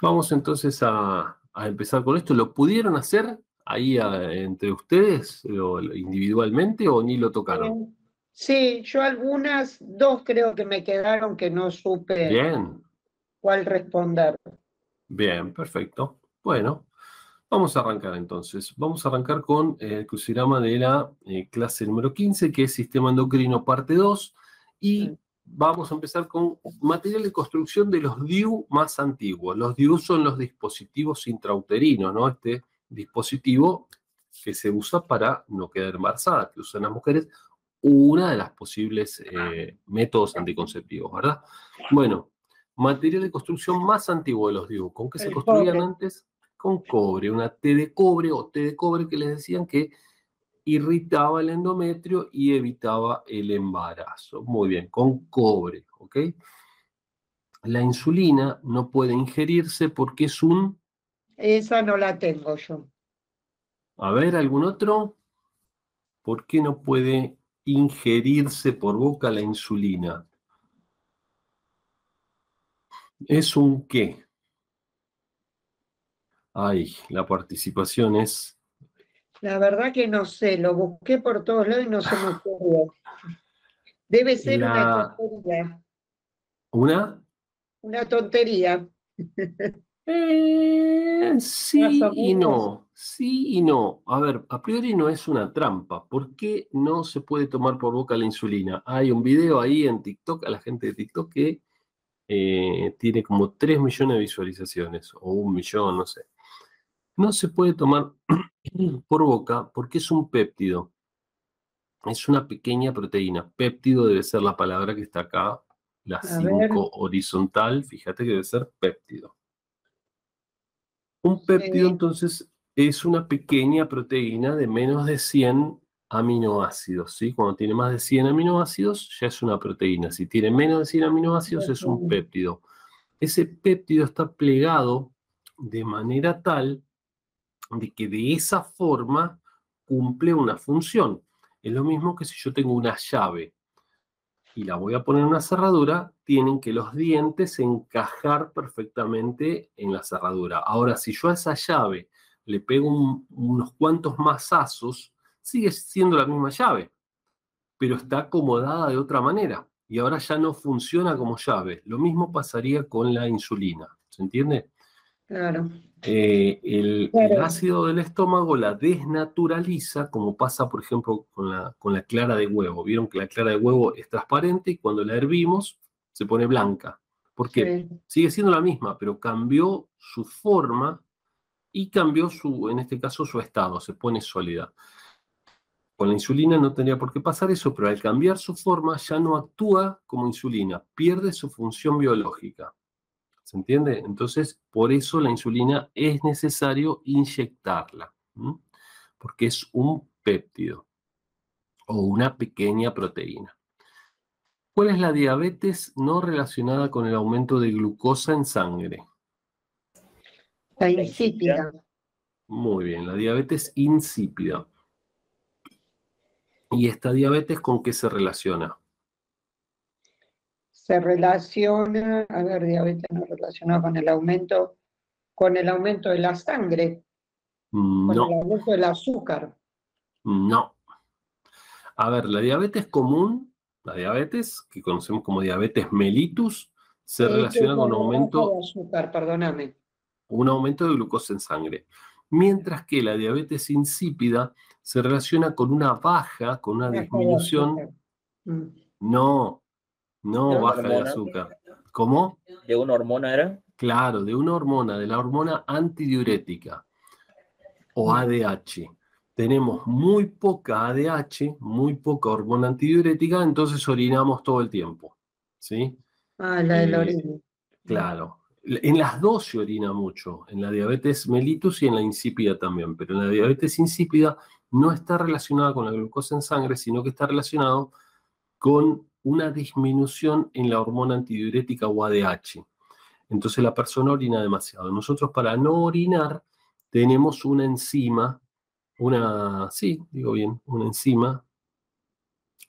Vamos entonces a, empezar con esto. ¿Lo pudieron hacer ahí entre ustedes individualmente o ni lo tocaron? Sí, yo algunas, dos creo que me quedaron que no supe Bien. cuál responder. Bien, perfecto. Bueno, vamos a arrancar entonces. Vamos a arrancar con el crucigrama de la eh, clase número 15, que es Sistema Endocrino parte 2. Y vamos a empezar con material de construcción de los DIU más antiguos. Los DIU son los dispositivos intrauterinos, ¿no? Este dispositivo que se usa para no quedar embarazada, que usan las mujeres, una de las posibles eh, métodos anticonceptivos, ¿verdad? Bueno, material de construcción más antiguo de los DIU. ¿Con qué se construían antes? Con cobre, una T de cobre o T de cobre que les decían que irritaba el endometrio y evitaba el embarazo. Muy bien, con cobre, ¿ok? La insulina no puede ingerirse porque es un... Esa no la tengo yo. A ver, ¿algún otro? ¿Por qué no puede ingerirse por boca la insulina? ¿Es un qué? Ay, la participación es la verdad que no sé, lo busqué por todos lados y no se me ocurrió. Debe ser una tontería. ¿Una? Una tontería. Eh, sí y no, sí y no. A ver, a priori no es una trampa. ¿Por qué no se puede tomar por boca la insulina? Hay un video ahí en TikTok, a la gente de TikTok, que eh, tiene como 3 millones de visualizaciones, o un millón, no sé. No se puede tomar por boca porque es un péptido. Es una pequeña proteína. Péptido debe ser la palabra que está acá, la 5 horizontal. Fíjate que debe ser péptido. Un péptido entonces es una pequeña proteína de menos de 100 aminoácidos. ¿sí? Cuando tiene más de 100 aminoácidos ya es una proteína. Si tiene menos de 100 aminoácidos es un péptido. Ese péptido está plegado de manera tal de que de esa forma cumple una función. Es lo mismo que si yo tengo una llave y la voy a poner en una cerradura, tienen que los dientes encajar perfectamente en la cerradura. Ahora, si yo a esa llave le pego unos cuantos mazazos, sigue siendo la misma llave, pero está acomodada de otra manera y ahora ya no funciona como llave. Lo mismo pasaría con la insulina, ¿se entiende? Claro. Eh, el, ácido del estómago la desnaturaliza, como pasa, por ejemplo, con la, con la clara de huevo. Vieron que la clara de huevo es transparente y cuando la hervimos se pone blanca. ¿Por qué? Sigue siendo la misma, pero cambió su forma y cambió su, en este caso, su estado, se pone sólida. Con la insulina no tendría por qué pasar eso, pero al cambiar su forma ya no actúa como insulina, pierde su función biológica. ¿Se entiende? Entonces, por eso la insulina es necesario inyectarla, porque es un péptido o una pequeña proteína. ¿Cuál es la diabetes no relacionada con el aumento de glucosa en sangre? La insípida. Muy bien, la diabetes insípida. ¿Y esta diabetes con qué se relaciona? Se relaciona, a ver, diabetes no relaciona con el aumento, con el aumento de la sangre, con el aumento del azúcar. No. A ver, la diabetes común, la diabetes, que conocemos como diabetes mellitus, se relaciona con un aumento de azúcar, perdóname. Un aumento de glucosa en sangre. Mientras que la diabetes insípida se relaciona con una baja, con una disminución. Mm. No, no baja de azúcar. ¿Cómo? ¿De una hormona era? Claro, de una hormona, de la hormona antidiurética o ADH. Tenemos muy poca ADH, muy poca hormona antidiurética, entonces orinamos todo el tiempo. ¿Sí? Ah, la del eh, Claro. En las dos se orina mucho, en la diabetes mellitus y en la insípida también, pero en la diabetes insípida no está relacionada con la glucosa en sangre, sino que está relacionado con una disminución en la hormona antidiurética o ADH. Entonces la persona orina demasiado. Nosotros para no orinar tenemos una enzima, una, sí, digo bien, una enzima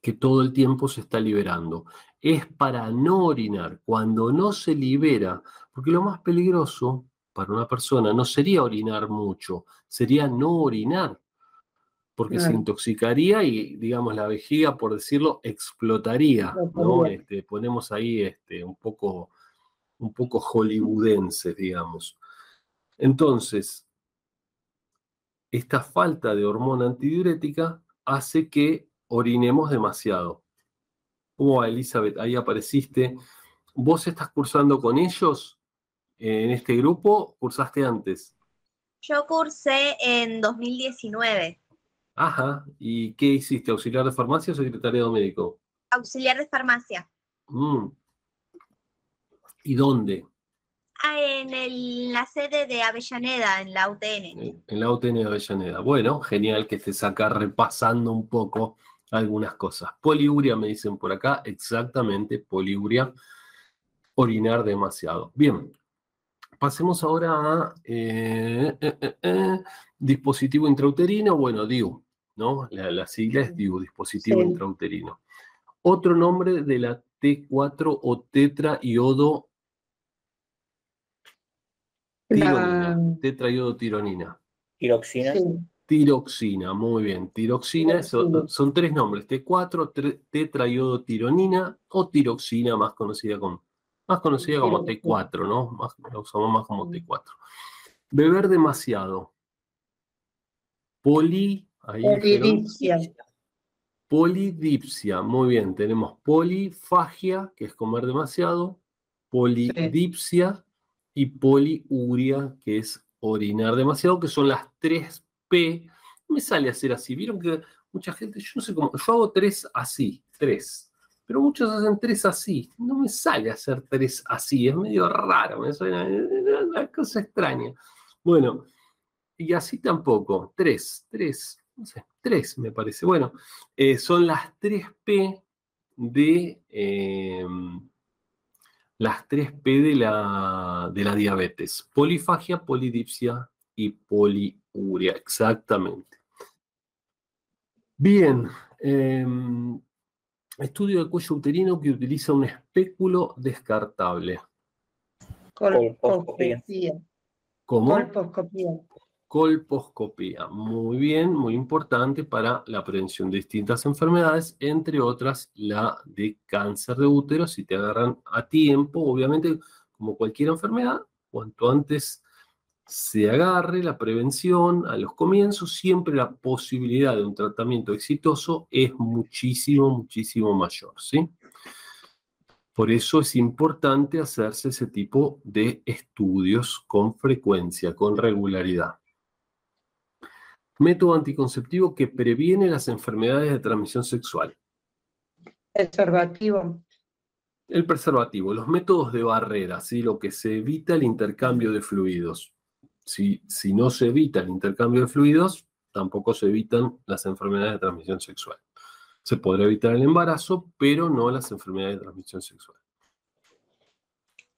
que todo el tiempo se está liberando. Es para no orinar. Cuando no se libera, porque lo más peligroso para una persona no sería orinar mucho, sería no orinar, porque se intoxicaría y, digamos, la vejiga, por decirlo, explotaría, ¿no? Este, ponemos ahí este, un poco, un poco hollywoodenses, digamos. Entonces, esta falta de hormona antidiurética hace que orinemos demasiado. ¿Cómo va, Elizabeth? Ahí apareciste. ¿Vos estás cursando con ellos en este grupo? ¿Cursaste antes? Yo cursé en 2019. Ajá. ¿Y qué hiciste? ¿Auxiliar de farmacia o secretariado médico? Auxiliar de farmacia. Mm. ¿Y dónde? Ah, en la sede de Avellaneda, en la UTN. En la UTN de Avellaneda. Bueno, genial que estés acá repasando un poco algunas cosas. Poliuria, me dicen por acá, exactamente, poliuria, orinar demasiado. Bien, pasemos ahora a eh, eh, eh, dispositivo intrauterino, bueno, DIU, ¿no? La, sigla es DIU, dispositivo intrauterino. Otro nombre de la T4 o tetraiodo tetraiodotironina. Tiroxina. Tiroxina, muy bien. Tiroxina, son, tres nombres, T4, tetraiodotironina o tiroxina, más conocida como, más conocida como T4, ¿no? Más, la usamos más como T4. Beber demasiado. Poli, Polidipsia. Polidipsia, muy bien. Tenemos polifagia, que es comer demasiado, polidipsia y poliuria, que es orinar demasiado, que son las tres P. me sale hacer así. Vieron que mucha gente, yo no sé cómo, yo hago tres así, tres. Pero muchos hacen tres así. No me sale hacer tres así, es medio raro, me suena una cosa extraña. Bueno, y así tampoco. Tres, tres, no sé, tres me parece. Bueno, eh, son las tres P de, em, las 3P de la, de la diabetes. Polifagia, polidipsia y poliuria, exactamente. Bien, em, estudio de cuello uterino que utiliza un espéculo descartable. Colposcopía. ¿Cómo? Colposcopía colposcopía. Muy bien, muy importante para la prevención de distintas enfermedades, entre otras la de cáncer de útero. Si te agarran a tiempo, obviamente, como cualquier enfermedad, cuanto antes se agarre la prevención a los comienzos, siempre la posibilidad de un tratamiento exitoso es muchísimo, muchísimo mayor, ¿sí? Por eso es importante hacerse ese tipo de estudios con frecuencia, con regularidad método anticonceptivo que previene las enfermedades de transmisión sexual. Preservativo. El preservativo, los métodos de barrera, ¿sí? lo que se evita el intercambio de fluidos. Si, si no se evita el intercambio de fluidos, tampoco se evitan las enfermedades de transmisión sexual. Se podrá evitar el embarazo, pero no las enfermedades de transmisión sexual.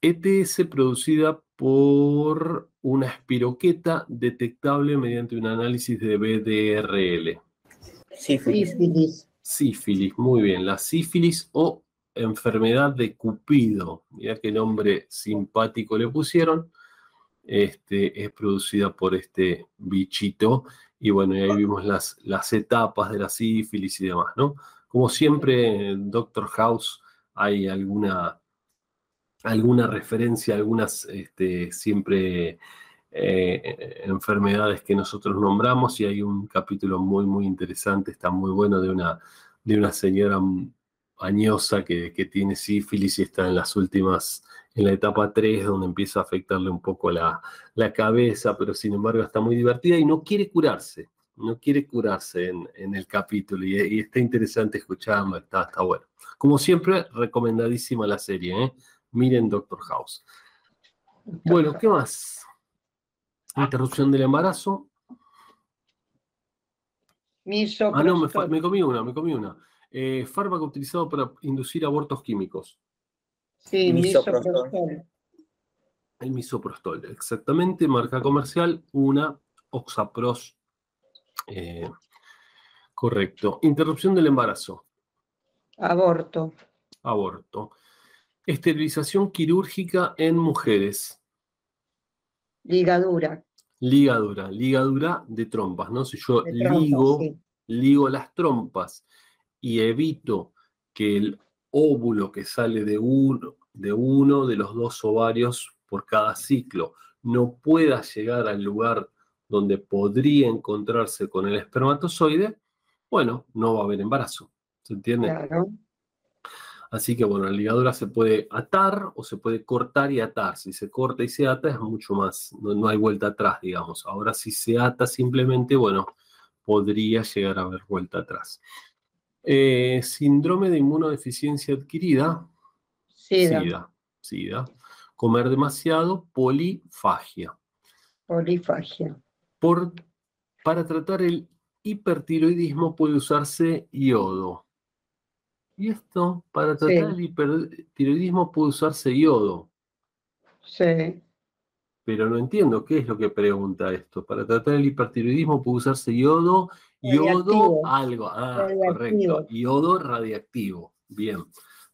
ETS producida por una espiroqueta detectable mediante un análisis de BDRL. Sífilis. Sífilis, muy bien. La sífilis o enfermedad de Cupido, mira qué nombre simpático le pusieron. Este, es producida por este bichito. Y bueno, ahí vimos las, las etapas de la sífilis y demás, ¿no? Como siempre, en Doctor House hay alguna alguna referencia, algunas este, siempre eh, enfermedades que nosotros nombramos y hay un capítulo muy, muy interesante, está muy bueno, de una, de una señora añosa que, tiene sífilis y está en las últimas, en la etapa 3, donde empieza a afectarle un poco la, cabeza, pero sin embargo está muy divertida y no quiere curarse, no quiere curarse en, el capítulo y, está interesante escucharlo, está, está bueno. Como siempre, recomendadísima la serie, ¿eh? Miren Doctor House. Bueno, ¿qué más? Interrupción del embarazo. Ah, no, me, comí una, me comí una. Eh, fármaco utilizado para inducir abortos químicos. Sí, misoprostol. El misoprostol, exactamente. Marca comercial, una Oxapros. Eh, correcto. Interrupción del embarazo. Aborto. Aborto esterilización quirúrgica en mujeres. Ligadura. Ligadura, ligadura de trompas, ¿no? Si yo ligo, ligo las trompas y evito que el óvulo que sale de uno, de uno de los dos ovarios por cada ciclo no pueda llegar al lugar donde podría encontrarse con el espermatozoide, bueno, no va a haber embarazo. ¿Se entiende? Claro. Así que bueno, la ligadura se puede atar o se puede cortar y atar. Si se corta y se ata es mucho más, no, hay vuelta atrás, digamos. Ahora si se ata simplemente, bueno, podría llegar a haber vuelta atrás. Eh, síndrome de inmunodeficiencia adquirida. SIDA. SIDA. Comer demasiado, polifagia. Polifagia. Por, para tratar el hipertiroidismo puede usarse yodo. Y esto, para tratar el hipertiroidismo puede usarse yodo. Sí. Pero no entiendo qué es lo que pregunta esto. Para tratar el hipertiroidismo puede usarse yodo, yodo algo. Ah, correcto. Yodo radiactivo. Bien.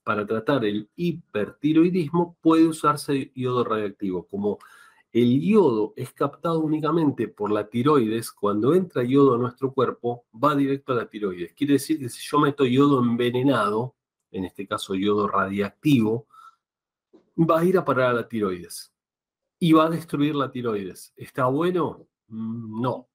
Para tratar el hipertiroidismo puede usarse yodo radiactivo. Como el yodo es captado únicamente por la tiroides. Cuando entra yodo a nuestro cuerpo, va directo a la tiroides. Quiere decir que si yo meto yodo envenenado, en este caso yodo radiactivo, va a ir a parar a la tiroides y va a destruir la tiroides. ¿Está bueno? Mm, no.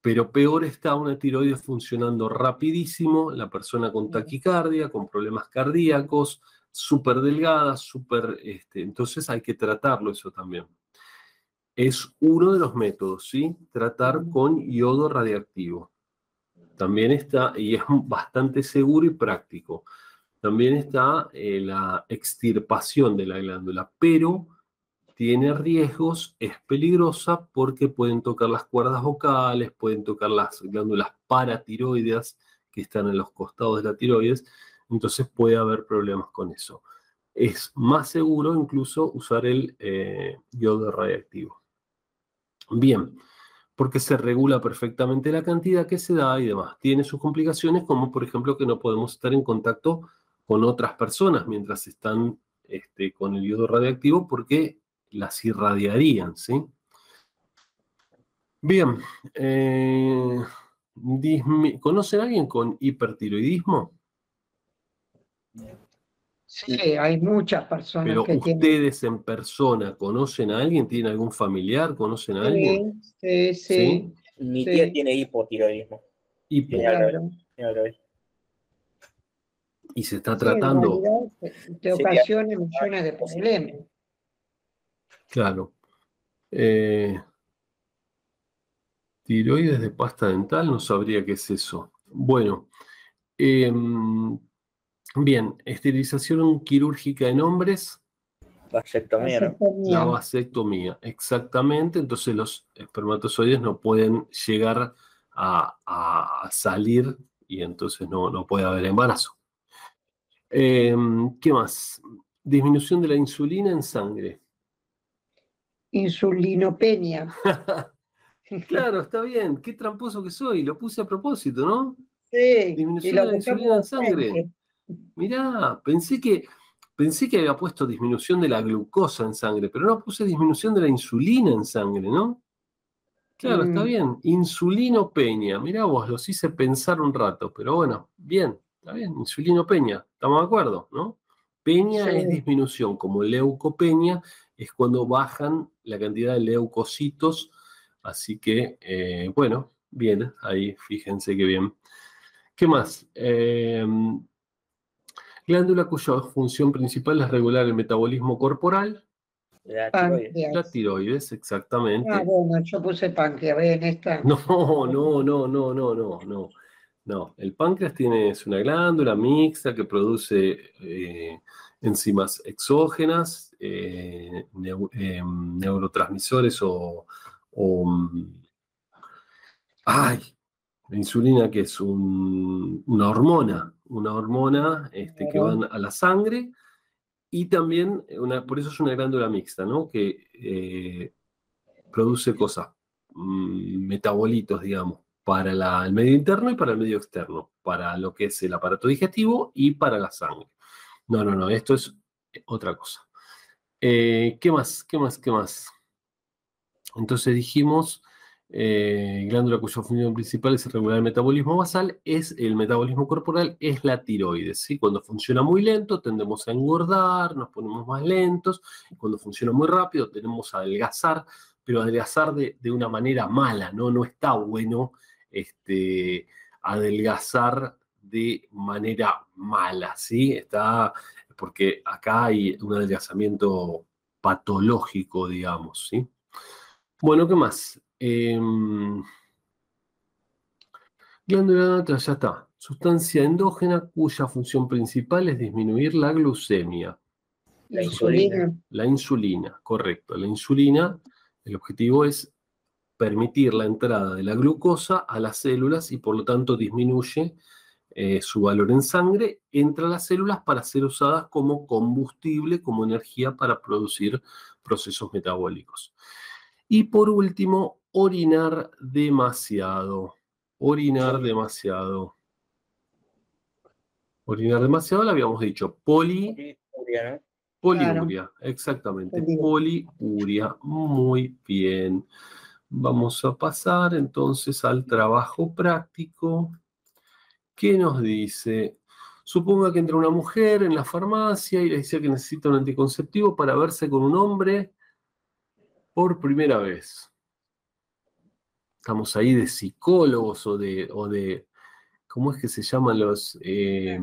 Pero peor está una tiroides funcionando rapidísimo, la persona con taquicardia, con problemas cardíacos, súper delgada, súper... Este, entonces hay que tratarlo eso también es uno de los métodos, ¿sí? Tratar con yodo radiactivo. También está, y es bastante seguro y práctico, también está eh, la extirpación de la glándula, pero tiene riesgos, es peligrosa porque pueden tocar las cuerdas vocales, pueden tocar las glándulas paratiroideas que están en los costados de la tiroides, entonces puede haber problemas con eso. Es más seguro incluso usar el eh, yodo radiactivo. Bien, porque se regula perfectamente la cantidad que se da y demás. Tiene sus complicaciones, como por ejemplo que no podemos estar en contacto con otras personas mientras están este, con el yodo radiactivo porque las irradiarían, ¿sí? Bien, eh, ¿conocen a alguien con hipertiroidismo? Sí, hay muchas personas Pero ustedes en persona conocen a alguien, tienen algún familiar, conocen a alguien. Sí, sí. Mi tía tiene hipotiroidismo. Hipo. Y se está tratando. te ocasiona millones de problemas. Claro. Eh, tiroides de pasta dental, no sabría qué es eso. Bueno, eh, Bien, esterilización quirúrgica en hombres. Vasectomía. La vasectomía, exactamente. Entonces los espermatozoides no pueden llegar a, salir y entonces no, no, puede haber embarazo. Em, ¿Qué más? Disminución de la insulina en sangre. Insulinopenia. claro, está bien. Qué tramposo que soy. Lo puse a propósito, ¿no? Sí. Disminución de la insulina en sangre. Mirá, pensé que, pensé que había puesto disminución de la glucosa en sangre, pero no puse disminución de la insulina en sangre, ¿no? Claro, está mm. bien. Insulinopenia. Mirá vos, los hice pensar un rato, pero bueno, bien, está bien. Insulinopenia, estamos de acuerdo, ¿no? Peña es disminución, como leucopenia es cuando bajan la cantidad de leucocitos. Así que, eh, bueno, bien, ahí fíjense qué bien. ¿Qué más? Eh, Glándula cuya función principal es regular el metabolismo corporal. La tiroides. La tiroides, exactamente. Ah, bueno, yo puse páncreas, ven esta. No, no, no, no, no, no, no. No, el páncreas tiene, es una glándula mixta que produce eh, enzimas exógenas, eh, em, neurotransmisores o, mm, ay, la insulina que es una hormona, una hormona este, que van a la sangre y también, una, por eso es una glándula mixta, ¿no? Que eh, produce cosas, mm, metabolitos, digamos, para el medio interno y para el medio externo, para lo que es el aparato digestivo y para la sangre. No, no, no, esto es otra cosa. Eh, ¿Qué más? ¿Qué más? ¿Qué más? Entonces dijimos, eh, glándula cuya función principal es regular el metabolismo basal, es el metabolismo corporal, es la tiroides. ¿sí? Cuando funciona muy lento tendemos a engordar, nos ponemos más lentos, cuando funciona muy rápido tendemos a adelgazar, pero adelgazar de, una manera mala, ¿no? No está bueno este, adelgazar de manera mala, ¿sí? Está, porque acá hay un adelgazamiento patológico, digamos, ¿sí? Bueno, ¿qué más? Em, glándula ya está. Sustancia endógena cuya función principal es disminuir la glucemia. La insulina. La insulina, correcto. La insulina, el objetivo es permitir la entrada de la glucosa a las células y por lo tanto disminuye eh, su valor en sangre, entra a las células para ser usadas como combustible, como energía para producir procesos metabólicos. Y por último, orinar demasiado. Orinar demasiado. Orinar demasiado, lo habíamos dicho. Poli. Poliuria, exactamente. Poliuria. Muy bien. Vamos a pasar entonces al trabajo práctico. ¿Qué nos dice? Suponga que entra una mujer en la farmacia y le dice que necesita un anticonceptivo para verse con un hombre por primera vez. Estamos ahí de psicólogos o de, o de ¿cómo es que se llaman los eh,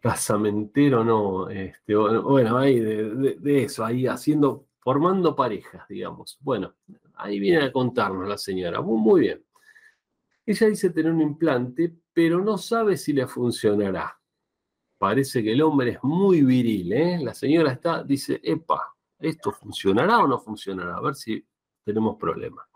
casamentero? No, este, bueno, ahí de, de, eso, ahí haciendo, formando parejas, digamos. Bueno, ahí viene a contarnos la señora. Muy, bien. Ella dice tener un implante, pero no sabe si le funcionará. Parece que el hombre es muy viril, ¿eh? La señora está, dice, epa, ¿Esto funcionará o no funcionará? A ver si tenemos problemas.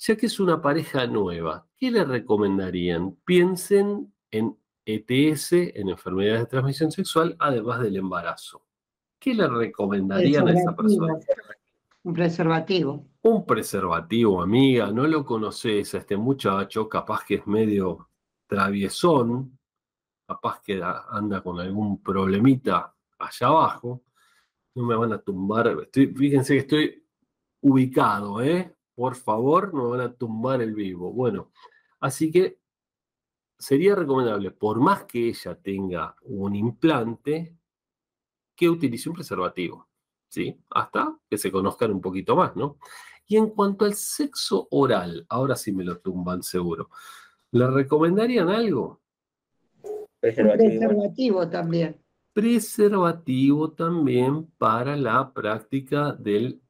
Ya que es una pareja nueva, ¿qué le recomendarían? Piensen en ETS, en enfermedades de transmisión sexual, además del embarazo. ¿Qué le recomendarían a esa persona? Un preservativo. Un preservativo, amiga, no lo conoces a este muchacho, capaz que es medio traviesón, capaz que anda con algún problemita allá abajo no me van a tumbar. fíjense que estoy ubicado, ¿eh? Por favor, no me van a tumbar el vivo. Bueno, así que sería recomendable, por más que ella tenga un implante, que utilice un preservativo, ¿sí? Hasta que se conozcan un poquito más, ¿no? Y en cuanto al sexo oral, ahora sí me lo tumban seguro. ¿Le recomendarían algo? preservativo también preservativo también para la práctica del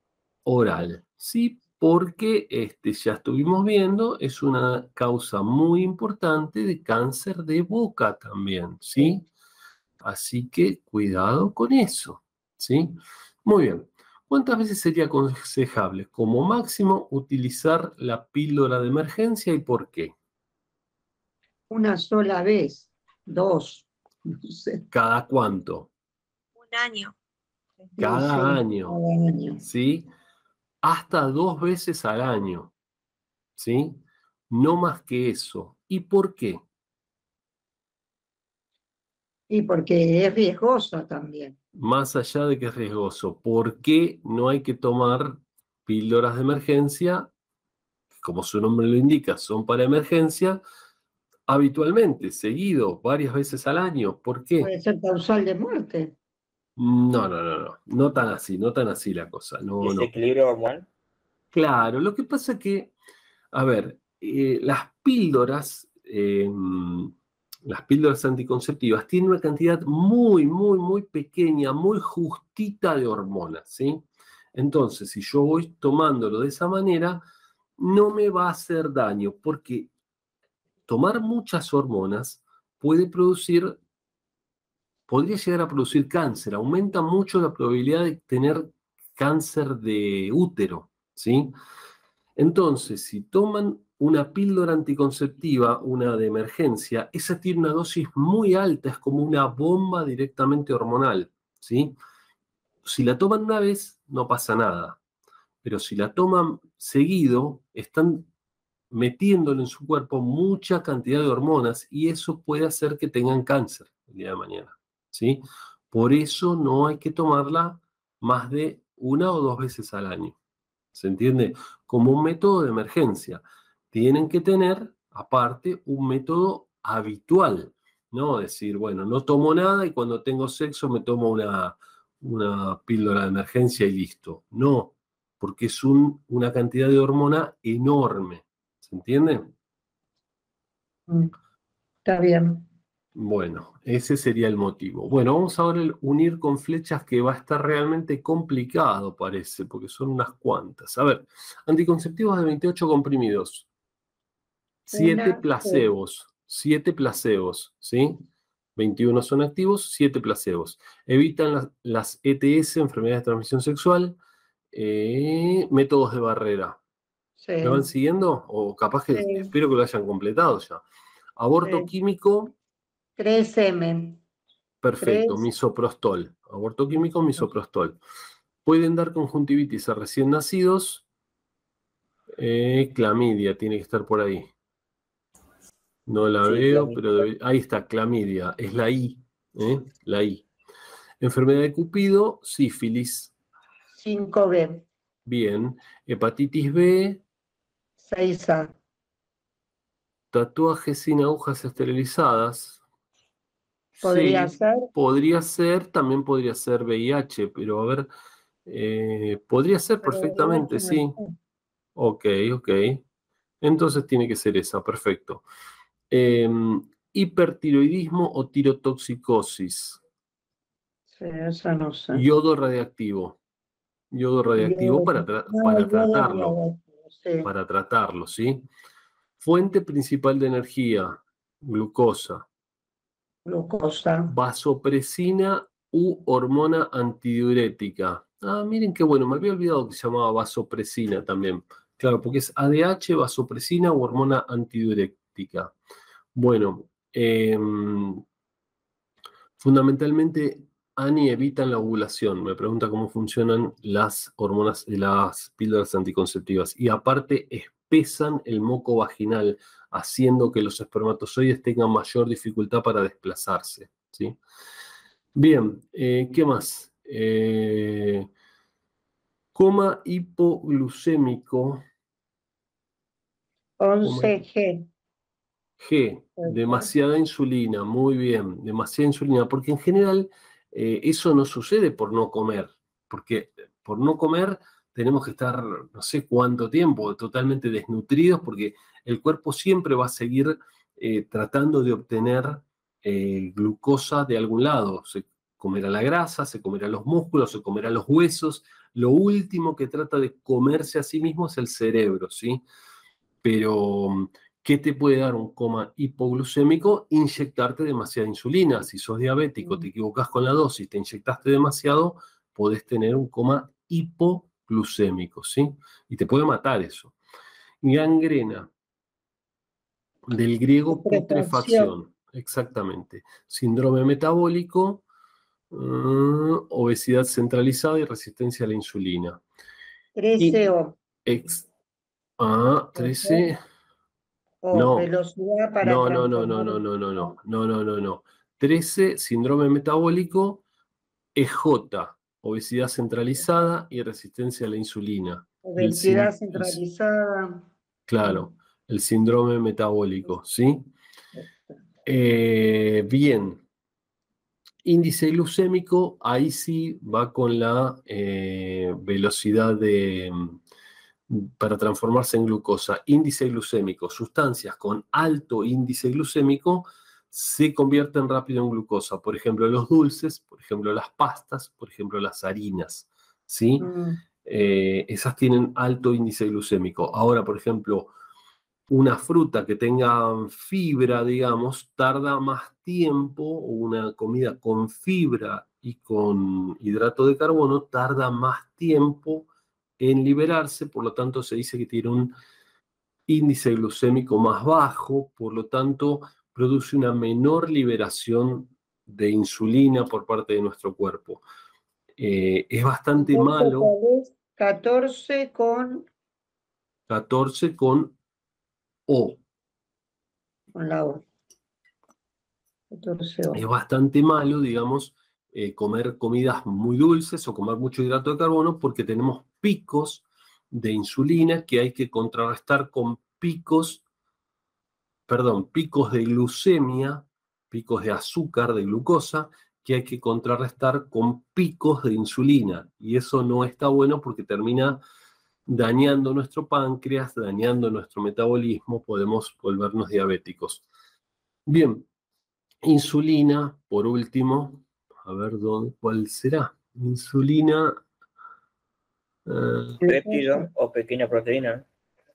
oral. Sí, porque este, ya estuvimos viendo, es una causa muy importante de cáncer de boca también, ¿sí? Así que cuidado con eso, ¿sí? Muy bien. ¿Cuántas veces sería aconsejable como máximo utilizar la píldora de emergencia y por qué? Una sola vez, dos, ¿Cada cuánto? Un año. Cada año. ¿Sí? Hasta dos veces al año. ¿Sí? No más que eso. ¿Y por qué? Y porque es riesgoso también. Más allá de que es riesgoso, ¿por qué no hay que tomar píldoras de emergencia? Como su nombre lo indica, son para emergencia, habitualmente, seguido, varias veces al año. ¿Por qué? Puede ser causal de muerte. No, no, no, no, no tan así, no tan así la cosa. No, ¿Es equilibrio hormonal? Claro, lo que pasa es que, a ver, eh, las píldoras, em, las píldoras anticonceptivas tienen una cantidad muy, muy, muy pequeña, muy justita de hormonas, ¿sí? Entonces, si yo voy tomándolo de esa manera, no me va a hacer daño, porque tomar muchas hormonas puede producir, podría llegar a producir cáncer, aumenta mucho la probabilidad de tener cáncer de útero, ¿sí? Entonces, si toman una píldora anticonceptiva, una de emergencia, esa tiene una dosis muy alta, es como una bomba directamente hormonal, ¿sí? Si la toman una vez, no pasa nada, pero si la toman seguido, están metiéndole en su cuerpo mucha cantidad de hormonas y eso puede hacer que tengan cáncer el día de mañana. ¿Sí? Por eso no hay que tomarla más de una o dos veces al año. ¿Se entiende? Como un método de emergencia. Tienen que tener, aparte, un método habitual, ¿no? Decir, bueno, no tomo nada y cuando tengo sexo me tomo una, una píldora de emergencia y listo. No, porque es una cantidad de hormona enorme. ¿Se entiende? Mm, está bien. Bueno, ese sería el motivo. Bueno, vamos ahora a unir con flechas que va a estar realmente complicado, parece, porque son unas cuantas. A ver, anticonceptivos de 28 comprimidos. 7 placebos. 7 placebos, ¿sí? 21 son activos, 7 placebos. Evitan las, ETS, enfermedades de transmisión sexual, eh, métodos de barrera. ¿Me van siguiendo? O capaz que espero que lo hayan completado ya. Aborto químico 3M. Perfecto, misoprostol. Aborto químico, misoprostol. Pueden dar conjuntivitis a recién nacidos. Eh, clamidia, tiene que estar por ahí. No la veo, pero ahí está, clamidia. Es la I. ¿eh? La I. Enfermedad de Cupido, sífilis. 5B. Bien. Hepatitis B. 6A. Tatuajes sin agujas esterilizadas. Podría ser. Podría ser, también podría ser VIH, pero a ver, eh, podría ser perfectamente, sí. Ok, ok. Entonces tiene que ser esa, perfecto. Em, hipertiroidismo o tirotoxicosis. Sí, esa no sé. Yodo radiactivo. Yodo radiactivo para, para tratarlo. Para tratarlo, ¿sí? Fuente principal de energía, glucosa glucosa. Vasopresina u hormona antidiurética. Ah, miren qué bueno, me había olvidado que se llamaba vasopresina también. Claro, porque es ADH, vasopresina u hormona antidiurética. Bueno, em, fundamentalmente ANI evitan la ovulación. Me pregunta cómo funcionan las hormonas, las píldoras anticonceptivas. Y aparte espesan el moco vaginal haciendo que los espermatozoides tengan mayor dificultad para desplazarse. ¿sí? Bien, eh, ¿qué más? Eh, coma hipoglucémico. 11G. G, demasiada insulina, muy bien, demasiada insulina, porque en general eh, eso no sucede por no comer, porque por no comer tenemos que estar no sé cuánto tiempo totalmente desnutridos porque el cuerpo siempre va a seguir eh, tratando de obtener eh, glucosa de algún lado. Se comerá la grasa, se comerá los músculos, se comerá los huesos. Lo último que trata de comerse a sí mismo es el cerebro, ¿sí? Pero, ¿qué te puede dar un coma hipoglucémico? Inyectarte demasiada insulina. Si sos diabético, te equivocas con la dosis, te inyectaste demasiado, podés tener un coma hipoglucémico, ¿sí? Y te puede matar eso. Gangrena, del griego putrefacción, exactamente. Síndrome metabólico, mm, obesidad centralizada y resistencia a la insulina. 13O. ah, 13. no. velocidad para no, no, no, no, no, no, no, no, no, no, no, no. 13, síndrome metabólico, EJ, obesidad centralizada y resistencia a la insulina. Obesidad centralizada. Claro el síndrome metabólico, ¿sí? Eh, bien. Índice glucémico, ahí sí va con la eh, velocidad de, para transformarse en glucosa. Índice glucémico, sustancias con alto índice glucémico se convierten rápido en glucosa. Por ejemplo, los dulces, por ejemplo, las pastas, por ejemplo, las harinas. ¿sí? Mm. Eh, esas tienen alto índice glucémico. Ahora, por ejemplo, una fruta que tenga fibra, digamos, tarda más tiempo, o una comida con fibra y con hidrato de carbono tarda más tiempo en liberarse, por lo tanto se dice que tiene un índice glucémico más bajo, por lo tanto produce una menor liberación de insulina por parte de nuestro cuerpo. Eh, es bastante malo. 14 con... 14 con o. Con la O. Es bastante malo, digamos, eh, comer comidas muy dulces o comer mucho hidrato de carbono porque tenemos picos de insulina que hay que contrarrestar con picos, perdón, picos de glucemia, picos de azúcar, de glucosa, que hay que contrarrestar con picos de insulina. Y eso no está bueno porque termina dañando nuestro páncreas, dañando nuestro metabolismo, podemos volvernos diabéticos. Bien, insulina, por último, a ver dónde, cuál será. Insulina. Eh, Péptido o pequeña proteína.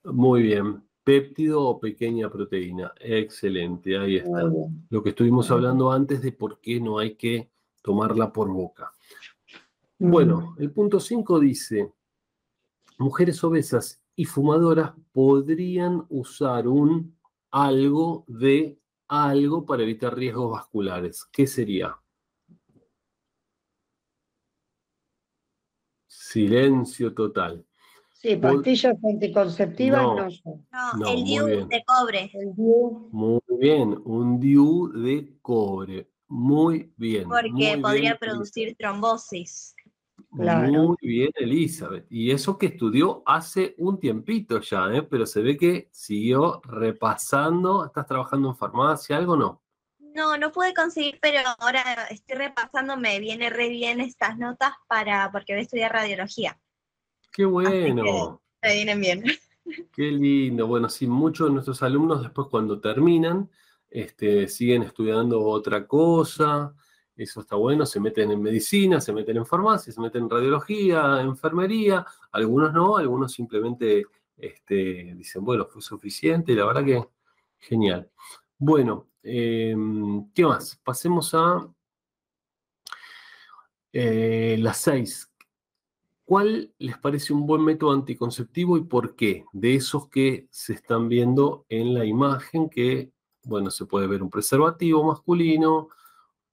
Muy bien. Péptido o pequeña proteína. Excelente, ahí está. Lo que estuvimos hablando antes de por qué no hay que tomarla por boca. Bueno, el punto 5 dice, mujeres obesas y fumadoras podrían usar un algo de algo para evitar riesgos vasculares. ¿Qué sería? Silencio total. Sí, pastillas anticonceptivas no, son. No, el DIU de cobre. Muy bien, un DIU de cobre. Muy bien. Porque podría producir trombosis. Muy bien, Elizabeth. Y eso que estudió hace un tiempito ya, ¿eh? pero se ve que siguió repasando. ¿Estás trabajando en farmacia? ¿Algo no? No, no pude conseguir, pero ahora estoy repasando, me viene re bien estas notas para, porque voy a estudiar radiología. Qué bueno. Me vienen bien. Qué lindo. Bueno, sí, muchos de nuestros alumnos después cuando terminan, este, siguen estudiando otra cosa. Eso está bueno, se meten en medicina, se meten en farmacia, se meten en radiología, enfermería. Algunos no, algunos simplemente este, dicen, bueno, fue suficiente y la verdad que genial. Bueno, em, ¿qué más? Pasemos a eh, las seis. ¿Cuál les parece un buen método anticonceptivo y por qué? De esos que se están viendo en la imagen, que, bueno, se puede ver un preservativo masculino,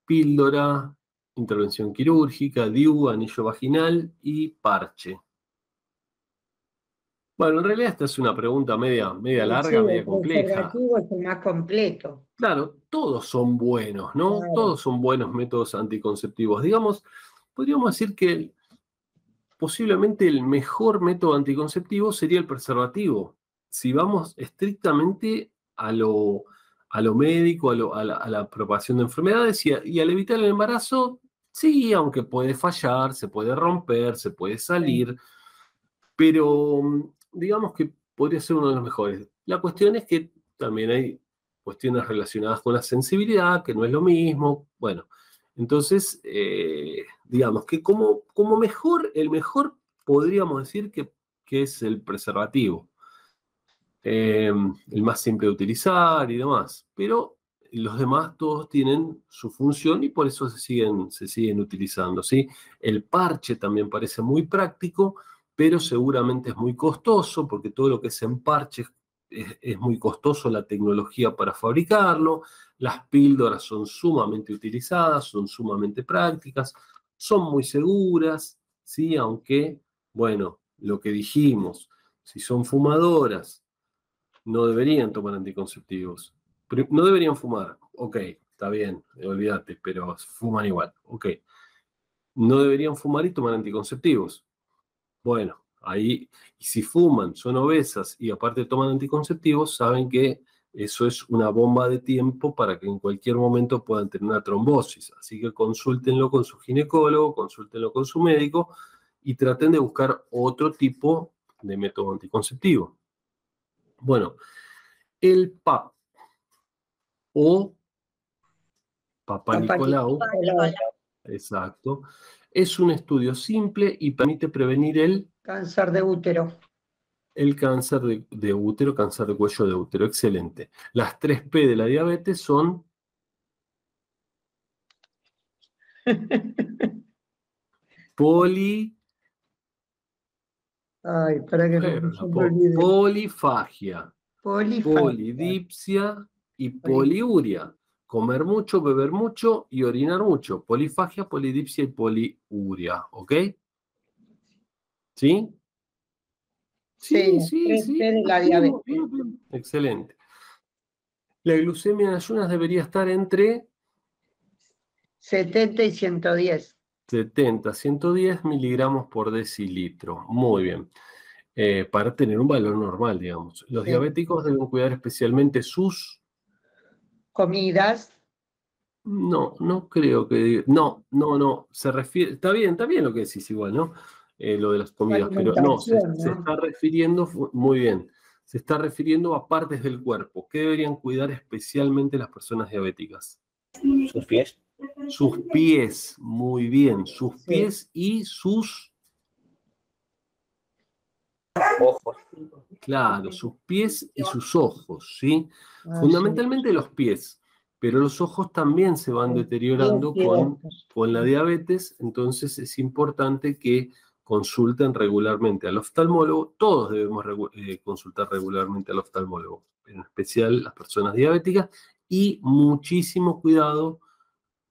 píldora, intervención quirúrgica, DIU, anillo vaginal y parche. Bueno, en realidad esta es una pregunta media, media larga, media compleja. El es el más completo. Claro, todos son buenos, ¿no? Todos son buenos métodos anticonceptivos. Digamos, podríamos decir que posiblemente el mejor método anticonceptivo sería el preservativo. Si vamos estrictamente a lo, a lo médico, a, la, propagación de enfermedades y, al evitar el embarazo, sí, aunque puede fallar, se puede romper, se puede salir, pero digamos que podría ser uno de los mejores. La cuestión es que también hay cuestiones relacionadas con la sensibilidad, que no es lo mismo. Bueno, entonces, eh, digamos que como, como mejor, el mejor podríamos decir que, es el preservativo. Em, el más simple de utilizar y demás. Pero los demás todos tienen su función y por eso se siguen, se siguen utilizando. ¿sí? El parche también parece muy práctico, pero seguramente es muy costoso porque todo lo que es en parche es, muy costoso la tecnología para fabricarlo, las píldoras son sumamente utilizadas, son sumamente prácticas, son muy seguras, ¿sí? aunque, bueno, lo que dijimos, si son fumadoras, no deberían tomar anticonceptivos. No deberían fumar, ok, está bien, olvídate, pero fuman igual, ok. No deberían fumar y tomar anticonceptivos. Bueno, Ahí, si fuman, son obesas y aparte toman anticonceptivos, saben que eso es una bomba de tiempo para que en cualquier momento puedan tener una trombosis. Así que consúltenlo con su ginecólogo, consúltenlo con su médico y traten de buscar otro tipo de método anticonceptivo. Bueno, el PAP o Papá Nicolau, exacto, es un estudio simple y permite prevenir el Cáncer de útero. El cáncer de, útero, cáncer de cuello de útero. Excelente. Las 3P de la diabetes son... Poli... Ay, para que Polifagia. Polidipsia y poliuria. Comer mucho, beber mucho y orinar mucho. Polifagia, polidipsia y poliuria. ¿Ok? ¿Sí? Sí, sí, sí. La diabetes. Excelente. La glucemia en ayunas debería estar entre 70 y 110. 70, 110 miligramos por decilitro. Muy bien. eh, para tener un valor normal, digamos. Los diabéticos deben cuidar especialmente sus comidas. No, no creo que. No, no, no. Se refiere. Está bien, está bien lo que decís igual, ¿no? Eh, lo de las comidas, pero no se, está refiriendo, muy bien, se está refiriendo a partes del cuerpo. ¿Qué deberían cuidar especialmente las personas diabéticas? Sus pies. Sus pies, muy bien, sus pies y sus ojos. Claro, sus pies y sus ojos, ¿sí? Ah, Fundamentalmente los pies, pero los ojos también se van deteriorando con, con la diabetes, entonces es importante que consulten regularmente al oftalmólogo. Todos debemos eh, consultar regularmente al oftalmólogo, en especial las personas diabéticas, y muchísimo cuidado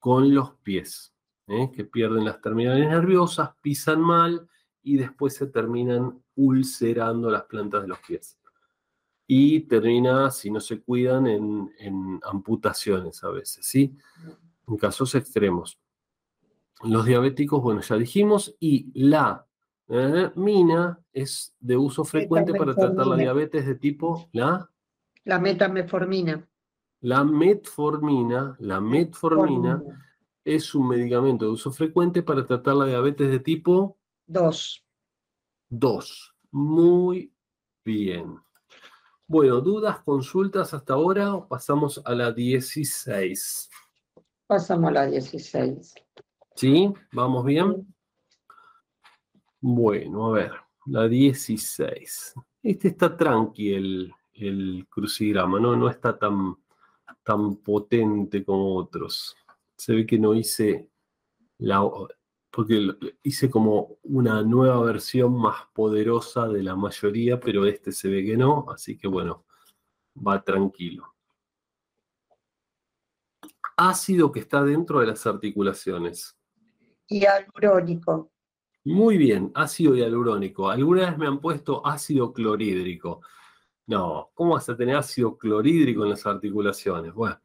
con los pies, ¿eh? que pierden las terminales nerviosas, pisan mal y después se terminan ulcerando las plantas de los pies. Y termina, si no se cuidan, en, amputaciones a veces, ¿sí? En casos extremos. Los diabéticos, bueno, ya dijimos, y la eh, mina es de uso frecuente para tratar la diabetes de tipo la... La metameformina. La metformina, la metformina es un medicamento de uso frecuente para tratar la diabetes de tipo 2. 2. Muy bien. Bueno, dudas, consultas hasta ahora. Pasamos a la 16. Pasamos a la 16. ¿Sí? ¿Vamos bien? Bueno, a ver, la 16. Este está tranqui el, el crucigrama, ¿no? No está tan, tan potente como otros. Se ve que no hice la, porque hice como una nueva versión más poderosa de la mayoría, pero este se ve que no, así que bueno, va tranquilo. Ácido que está dentro de las articulaciones. Hialurónico. Muy bien, ácido hialurónico. Alguna vez me han puesto ácido clorhídrico. No, ¿cómo vas a tener ácido clorhídrico en las articulaciones? Bueno,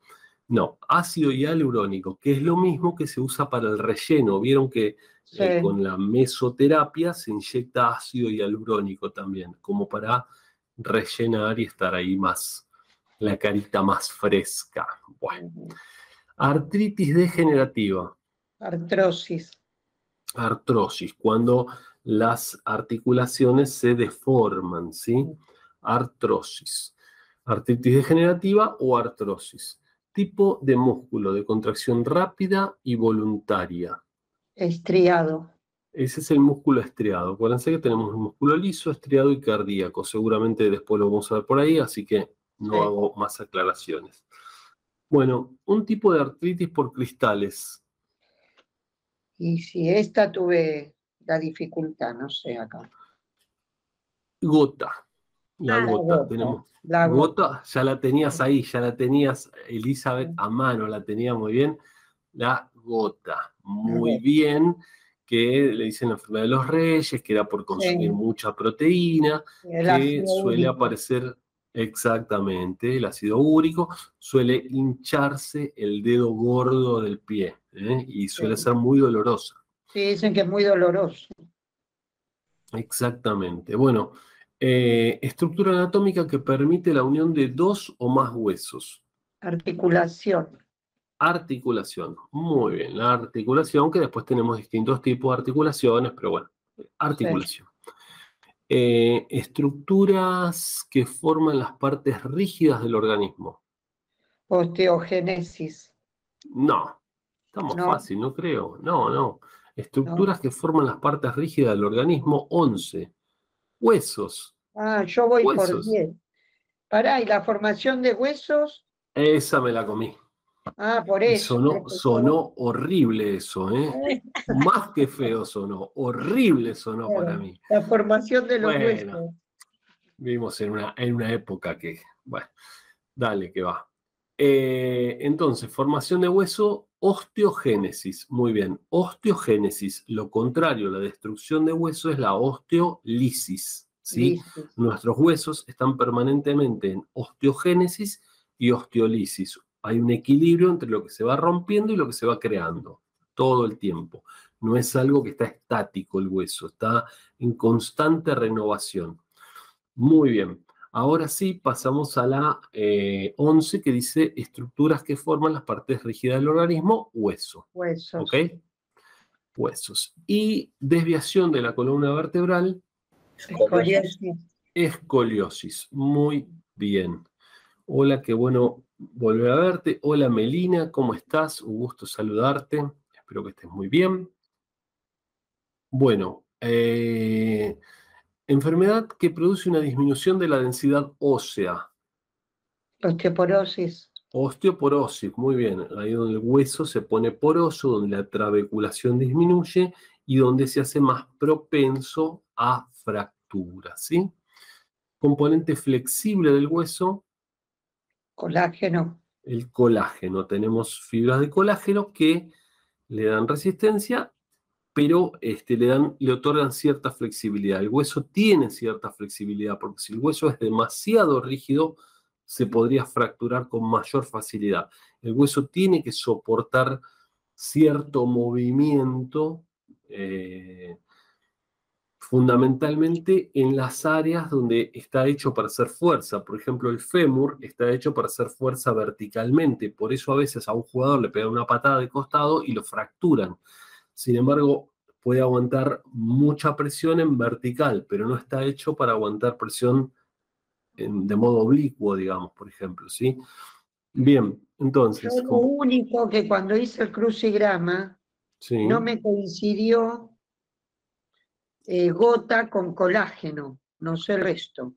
no, ácido hialurónico, que es lo mismo que se usa para el relleno. Vieron que eh, con la mesoterapia se inyecta ácido hialurónico también, como para rellenar y estar ahí más, la carita más fresca. Bueno. Artritis degenerativa. Artrosis. Artrosis, cuando las articulaciones se deforman, ¿sí? Artrosis. Artritis degenerativa o artrosis tipo de músculo de contracción rápida y voluntaria. Estriado. Ese es el músculo estriado. Acuérdense que tenemos un músculo liso, estriado y cardíaco. Seguramente después lo vamos a ver por ahí, así que no hago más aclaraciones. Bueno, un tipo de artritis por cristales. Y si esta tuve la dificultad, no sé acá. Gota. La ah, gota. Tenemos la gota, ya la tenías ahí, ya la tenías, Elizabeth, a mano, la tenía muy bien. La gota, muy bien, que le dicen la enfermedad de los reyes, que era por consumir mucha proteína, que suele aparecer exactamente, el ácido úrico, suele hincharse el dedo gordo del pie ¿eh? y suele ser muy dolorosa. Sí, dicen que es muy doloroso. Exactamente. Bueno, eh, estructura anatómica que permite la unión de dos o más huesos. Articulación. Articulación. Muy bien, la articulación, que después tenemos distintos tipos de articulaciones, pero bueno, articulación. Eh, estructuras que forman las partes rígidas del organismo. Osteogénesis. No, estamos fácil, no creo. No, no. Estructuras que forman las partes rígidas del organismo, 11 huesos. Ah, yo voy por 10. Pará, ¿y la formación de huesos? Esa me la comí. Ah, por eso. Sonó, sonó horrible eso, ¿eh? Más que feo sonó, horrible sonó para mí. La formación de los huesos. Vivimos en una, en una época que, bueno, dale que va. Eh, entonces, formación de hueso, osteogénesis. Muy bien, osteogénesis. Lo contrario, la destrucción de hueso es la osteolisis. ¿sí? Nuestros huesos están permanentemente en osteogénesis y osteolisis. Hay un equilibrio entre lo que se va rompiendo y lo que se va creando todo el tiempo. No es algo que está estático el hueso, está en constante renovación. Muy bien. Ahora sí, pasamos a la 11 que dice estructuras que forman las partes rígidas del organismo, hueso. Huesos. ¿Ok? Huesos. Y desviación de la columna vertebral, Escoliosis. escoliosis. Muy bien. Hola, qué bueno volver a verte. Hola, Melina, ¿cómo estás? Un gusto saludarte. Espero que estés muy bien. Bueno, eh, enfermedad que produce una disminución de la densidad ósea. Osteoporosis. Osteoporosis, muy bien. Ahí donde el hueso se pone poroso, donde la trabeculación disminuye y donde se hace más propenso a fracturas, ¿sí? Componente flexible del hueso, Colágeno. el colágeno. Tenemos fibras de colágeno que le dan resistencia, pero este, le, dan, le otorgan cierta flexibilidad. El hueso tiene cierta flexibilidad, porque si el hueso es demasiado rígido, se podría fracturar con mayor facilidad. El hueso tiene que soportar cierto movimiento, eh, fundamentalmente en las áreas donde está hecho para hacer fuerza. Por ejemplo, el fémur está hecho para hacer fuerza verticalmente. Por eso a veces a un jugador le pegan una patada de costado y lo fracturan. Sin embargo, puede aguantar mucha presión en vertical, pero no está hecho para aguantar presión en- de modo oblicuo, digamos, por ejemplo, ¿sí? Bien, entonces, Yo lo único que cuando hice el crucigrama sí, no me coincidió eh, gota con colágeno, no sé el resto.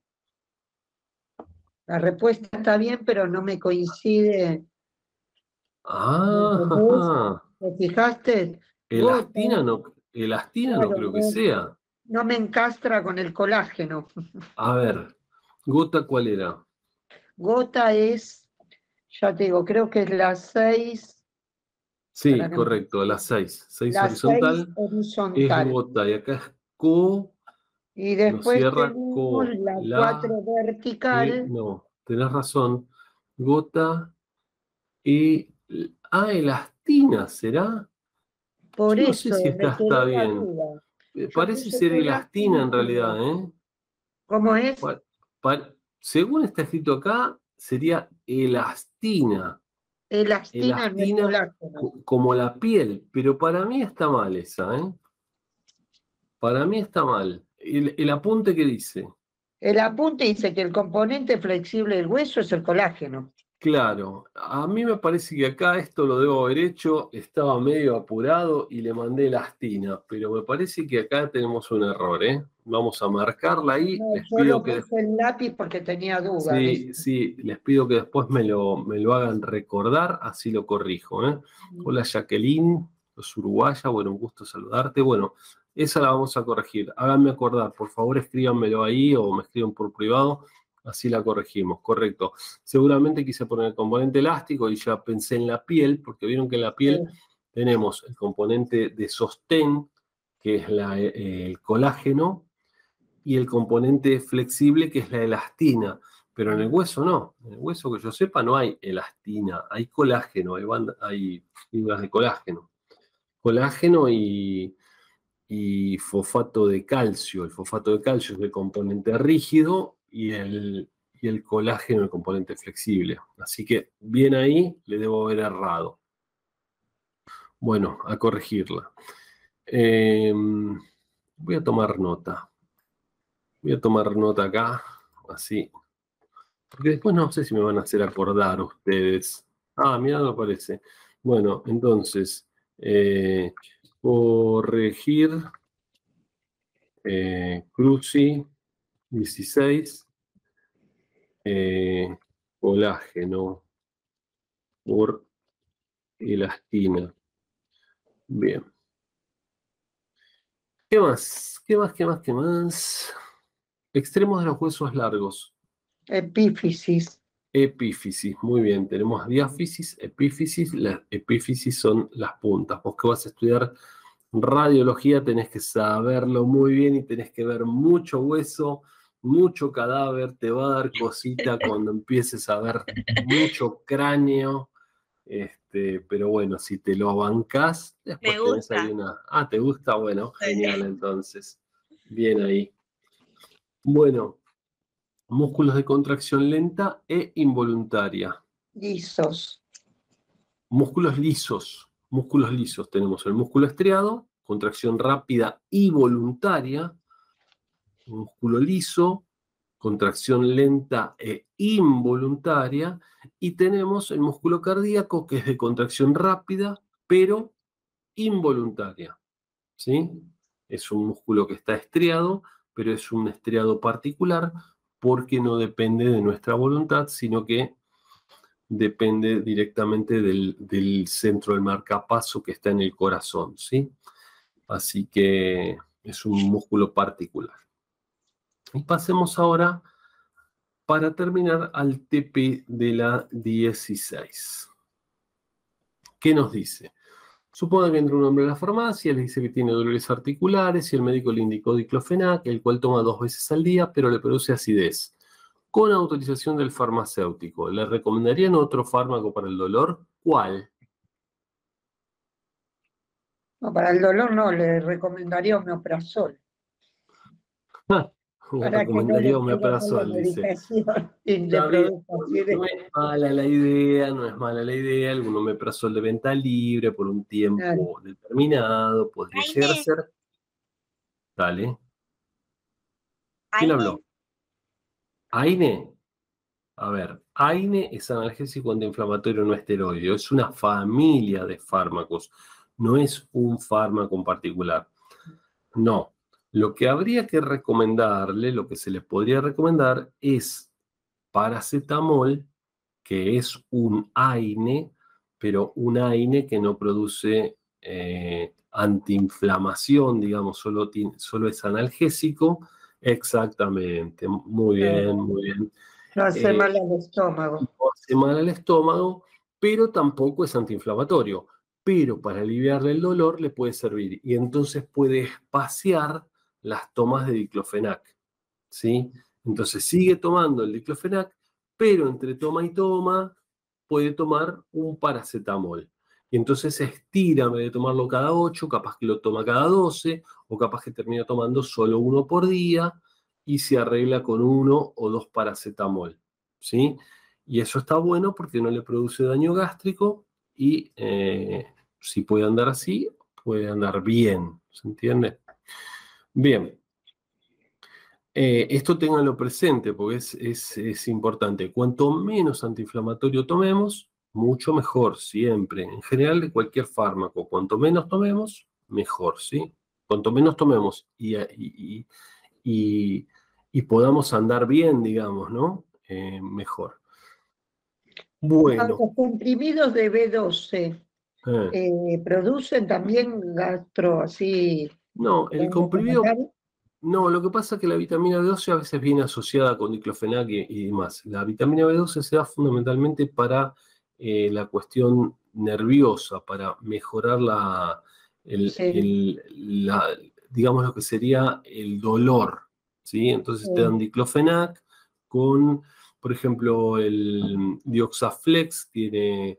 La respuesta está bien, pero no me coincide. Ah, ¿Te fijaste? Elastina no, elastina no Claro, creo que no. sea. No me encastra con el colágeno. A ver, gota, ¿cuál era? Gota es, ya te digo, creo que es la 6, Sí, correcto, la 6. 6 la horizontal 6 es horizontal. gota y acá es co. Y después cierra con la la 4 eh, vertical. no, tenés razón. Gota y. Ah, elastina, ¿será? Por no eso sé si está bien. Eh, Parece ser elastina en realidad. ¿eh? ¿Cómo es? Pa- pa- según está escrito acá, sería elastina, Elastina elastina como la piel, pero para mí está mal esa, ¿eh? Para mí está mal. El, el apunte que dice, El apunte dice que el componente flexible del hueso es el colágeno. Claro, a mí me parece que acá esto lo debo haber hecho, estaba medio apurado y le mandé elastina, pero me parece que acá tenemos un error, ¿eh? Vamos a marcarla ahí, No, les yo pido lo que... puse en lápiz porque tenía dudas. Sí, sí, les pido que después me lo, me lo hagan recordar, así lo corrijo. ¿eh? Hola Jacqueline, los uruguaya, bueno, un gusto saludarte. Bueno, esa la vamos a corregir. Háganme acordar, por favor, escríbanmelo ahí o me escriban por privado, así la corregimos, correcto. Seguramente quise poner el componente elástico y ya pensé en la piel, porque vieron que en la piel tenemos el componente de sostén, que es la, eh, el colágeno, y el componente flexible, que es la elastina. Pero en el hueso no. En el hueso, que yo sepa, no hay elastina, hay colágeno, hay, banda- hay fibras de colágeno. Colágeno y, y fosfato de calcio. El fosfato de calcio es el componente rígido y el, y el colágeno el componente flexible. Así que bien ahí le debo haber errado. Bueno, a corregirla. Eh, voy a tomar nota. Voy a tomar nota acá, así. Porque después no sé si me van a hacer acordar ustedes. Ah, mira, no aparece. Bueno, entonces, eh, corregir eh, Cruci 16, eh, colágeno por elastina. Bien. ¿Qué más? ¿Qué más? ¿Qué más? ¿Qué más? Extremos de los huesos largos. Epífisis. Epífisis, muy bien. Tenemos diáfisis, epífisis. Las epífisis son las puntas. Vos que vas a estudiar radiología tenés que saberlo muy bien y tenés que ver mucho hueso, mucho cadáver. Te va a dar cosita cuando empieces a ver mucho cráneo. Este, pero bueno, si te lo bancás, después Me tenés ahí gusta. una. Ah, ¿te gusta? Bueno, genial entonces. Bien ahí. Bueno, músculos de contracción lenta e involuntaria. Lisos. Músculos lisos. Músculos lisos. Tenemos el músculo estriado, contracción rápida y voluntaria. Músculo liso, contracción lenta e involuntaria. Y tenemos el músculo cardíaco, que es de contracción rápida, pero involuntaria. ¿Sí? Es un músculo que está estriado, pero es un estriado particular porque no depende de nuestra voluntad, sino que depende directamente del, centro del marcapaso que está en el corazón, ¿sí? Así que es un músculo particular. Y pasemos ahora, para terminar, al TP de la 16. ¿Qué nos dice? Suponga que entra un hombre a la farmacia, le dice que tiene dolores articulares y el médico le indicó diclofenac, el cual toma dos veces al día, pero le produce acidez. Con autorización del farmacéutico, ¿le recomendarían otro fármaco para el dolor? ¿Cuál? No, para el dolor no, le recomendaría omeprazol. recomendaría omeprazol, dice. no es mala la idea, no es mala la idea, algún omeprazol de venta libre por un tiempo determinado, podría llegar a ser. Dale. ¿Quién habló? AINE. A ver, AINE es analgésico antiinflamatorio no esteroideo, es una familia de fármacos, no es un fármaco en particular. No, lo que habría que recomendarle, lo que se le podría recomendar es paracetamol, que es un AINE, pero un AINE que no produce eh, antiinflamación, digamos, solo, solo es analgésico. Exactamente, muy bien, muy bien. No hace eh, mal al estómago. No hace mal al estómago, pero tampoco es antiinflamatorio. Pero para aliviarle el dolor le puede servir y entonces puede espaciar las tomas de diclofenac. ¿sí? Entonces sigue tomando el diclofenac, pero entre toma y toma puede tomar un paracetamol. Y entonces se estira, en vez de tomarlo cada 8, capaz que lo toma cada 12, o capaz que termina tomando solo uno por día y se arregla con uno o dos paracetamol. ¿sí? Y eso está bueno porque no le produce daño gástrico y eh, si puede andar así, puede andar bien. ¿Se entiende? Bien. Eh, esto ténganlo presente porque es, importante. Cuanto menos antiinflamatorio tomemos, mucho mejor, siempre. En general, de cualquier fármaco, cuanto menos tomemos, mejor, ¿sí? Cuanto menos tomemos y, y, podamos andar bien, digamos, ¿no? Eh, mejor. Bueno. Los comprimidos de B12 eh. producen también gastro así no, el comprimido. No, lo que pasa es que la vitamina B12 a veces viene asociada con diclofenac y, demás. La vitamina B12 se da fundamentalmente para eh, la cuestión nerviosa, para mejorar la, digamos lo que sería el dolor. ¿sí? Entonces te dan diclofenac con, por ejemplo, el Dioxaflex tiene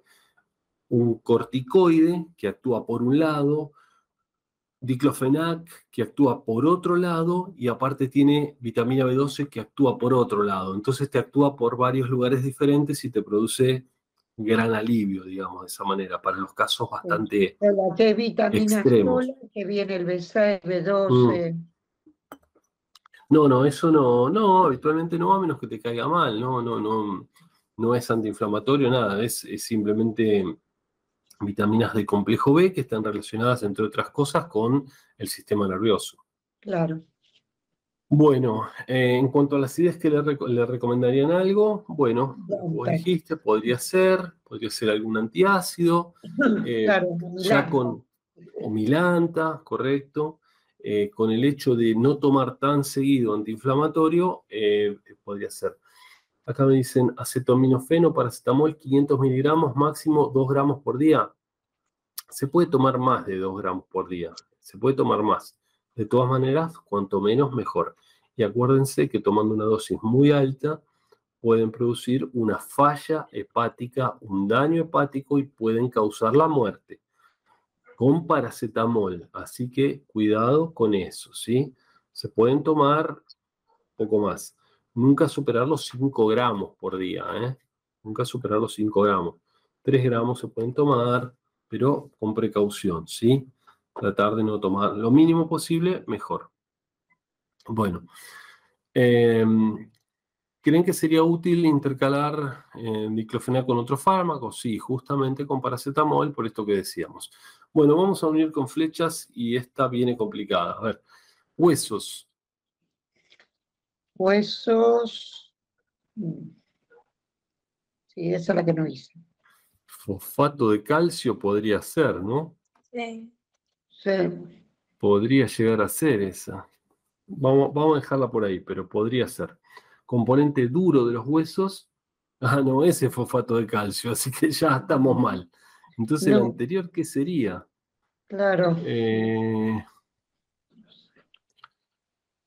un corticoide que actúa por un lado, diclofenac que actúa por otro lado y aparte tiene vitamina B12 que actúa por otro lado. Entonces te actúa por varios lugares diferentes y te produce gran alivio, digamos, de esa manera, para los casos bastante ¿Qué vitamina extremos. que viene el B6, B12? Mm. No, no, eso no, no, habitualmente no, a menos que te caiga mal, no, no, no, no es antiinflamatorio, nada, es simplemente vitaminas de complejo B que están relacionadas, entre otras cosas, con el sistema nervioso. Claro. Bueno, eh, en cuanto a las ideas que le, recomendarían algo, bueno, como dijiste, podría ser, podría ser algún antiácido, eh, ya con, o milanta, correcto, eh, con el hecho de no tomar tan seguido antiinflamatorio, podría ser. Acá me dicen acetaminofeno, paracetamol, 500 miligramos, máximo 2 gramos por día. Se puede tomar más de 2 gramos por día, se puede tomar más. De todas maneras, cuanto menos, mejor. Y acuérdense que tomando una dosis muy alta, pueden producir una falla hepática, un daño hepático y pueden causar la muerte con paracetamol. Así que cuidado con eso, ¿sí? Se pueden tomar poco más Nunca superar los 5 gramos por día, ¿eh? Nunca superar los 5 gramos. 3 gramos se pueden tomar, pero con precaución, ¿sí? Tratar de no tomar lo mínimo posible, mejor. Bueno, em, ¿creen que sería útil intercalar eh, diclofenac con otro fármaco? Sí, justamente con paracetamol, por esto que decíamos. Bueno, vamos a unir con flechas y esta viene complicada. A ver, huesos. Huesos. Sí, esa es la que no hice. Fosfato de calcio podría ser, ¿no? Sí. Sí. Podría llegar a ser esa. Vamos, vamos a dejarla por ahí, pero podría ser. Componente duro de los huesos. Ah, no, ese es fosfato de calcio, así que ya estamos mal. Entonces, el anterior, ¿qué sería? Claro. Eh,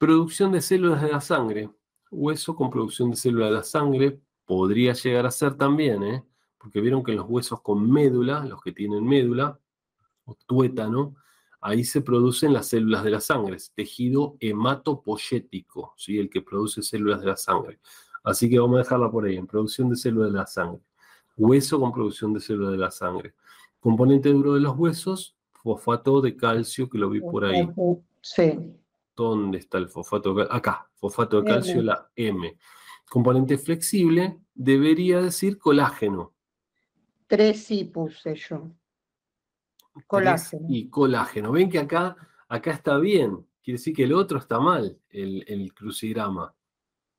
producción de células de la sangre. Hueso con producción de células de la sangre podría llegar a ser también, ¿eh? Porque vieron que los huesos con médula, los que tienen médula, o tuétano, ahí se producen las células de la sangre, es tejido hematopoyético, ¿sí? el que produce células de la sangre. Así que vamos a dejarla por ahí, en producción de células de la sangre. Hueso con producción de células de la sangre. Componente duro de los huesos, fosfato de calcio, que lo vi por ahí. Sí. ¿Dónde está el fosfato de calcio? Acá, fosfato de calcio, M. la M. Componente flexible, debería decir colágeno. Tres sí puse yo. Colágeno. Y colágeno. Ven que acá, acá está bien. Quiere decir que el otro está mal, el, el crucigrama.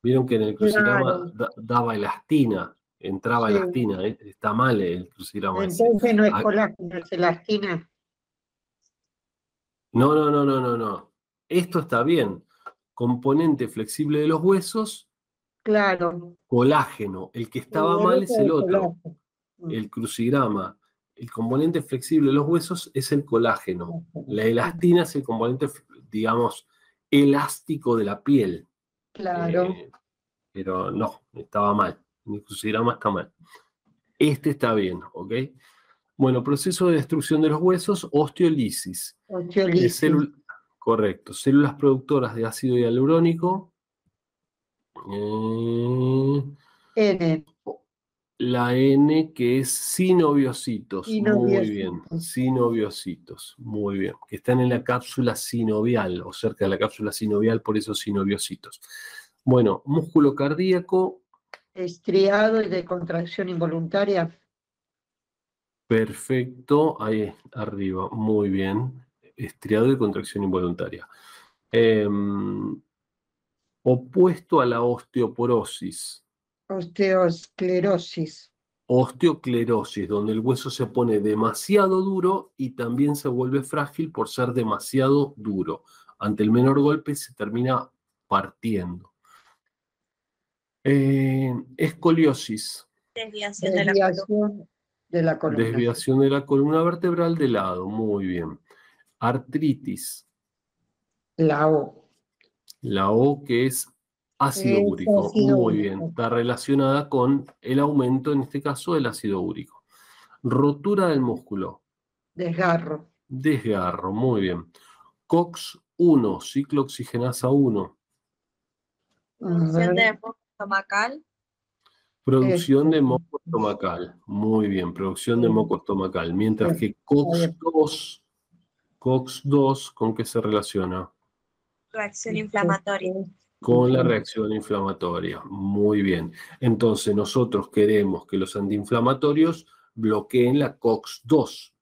Vieron que en el crucigrama Claro. da- daba elastina, entraba Sí. elastina. ¿eh? Está mal el crucigrama ese. Entonces no es colágeno, es elastina. No, no, no, no, no, no. Esto está bien. Componente flexible de los huesos, Claro. colágeno. El que estaba mal es el otro. colágeno. Mm. el crucigrama, el componente flexible de los huesos es el colágeno. La elastina es el componente, digamos, elástico de la piel. Claro. Eh, pero no, estaba mal. Mi crucigrama está mal. Este está bien, ¿ok? Bueno, proceso de destrucción de los huesos, osteolisis. Osteolisis. Correcto, células productoras de ácido hialurónico. Eh, N. La N que es sinoviocitos. Muy bien. Sinoviocitos. Sinoviocitos. Muy bien. Que están en la cápsula sinovial o cerca de la cápsula sinovial, por eso sinoviocitos. Bueno, músculo cardíaco. Estriado y de contracción involuntaria. Perfecto. Ahí arriba. Muy bien. Estriado de contracción involuntaria. Em, opuesto a la osteoporosis. Osteosclerosis. Osteoclerosis, donde el hueso se pone demasiado duro y también se vuelve frágil por ser demasiado duro. Ante el menor golpe se termina partiendo. Eh, escoliosis, Desviación de la columna. Desviación de la columna. desviación de la columna vertebral de lado, muy bien. Artritis, La O. la O que es ácido Es úrico, ácido muy úrico. bien. Está relacionada con el aumento, en este caso, del ácido úrico. Rotura del músculo. Desgarro. Desgarro, muy bien. COX-1, ciclooxigenasa 1, A Producción de moco estomacal. producción de Este. moco estomacal. Muy bien, producción de moco estomacal. Mientras que COX-2, COX-2, ¿con qué se relaciona? Reacción inflamatoria. Con la reacción inflamatoria. Muy bien. Entonces, nosotros queremos que los antiinflamatorios bloqueen la COX-2.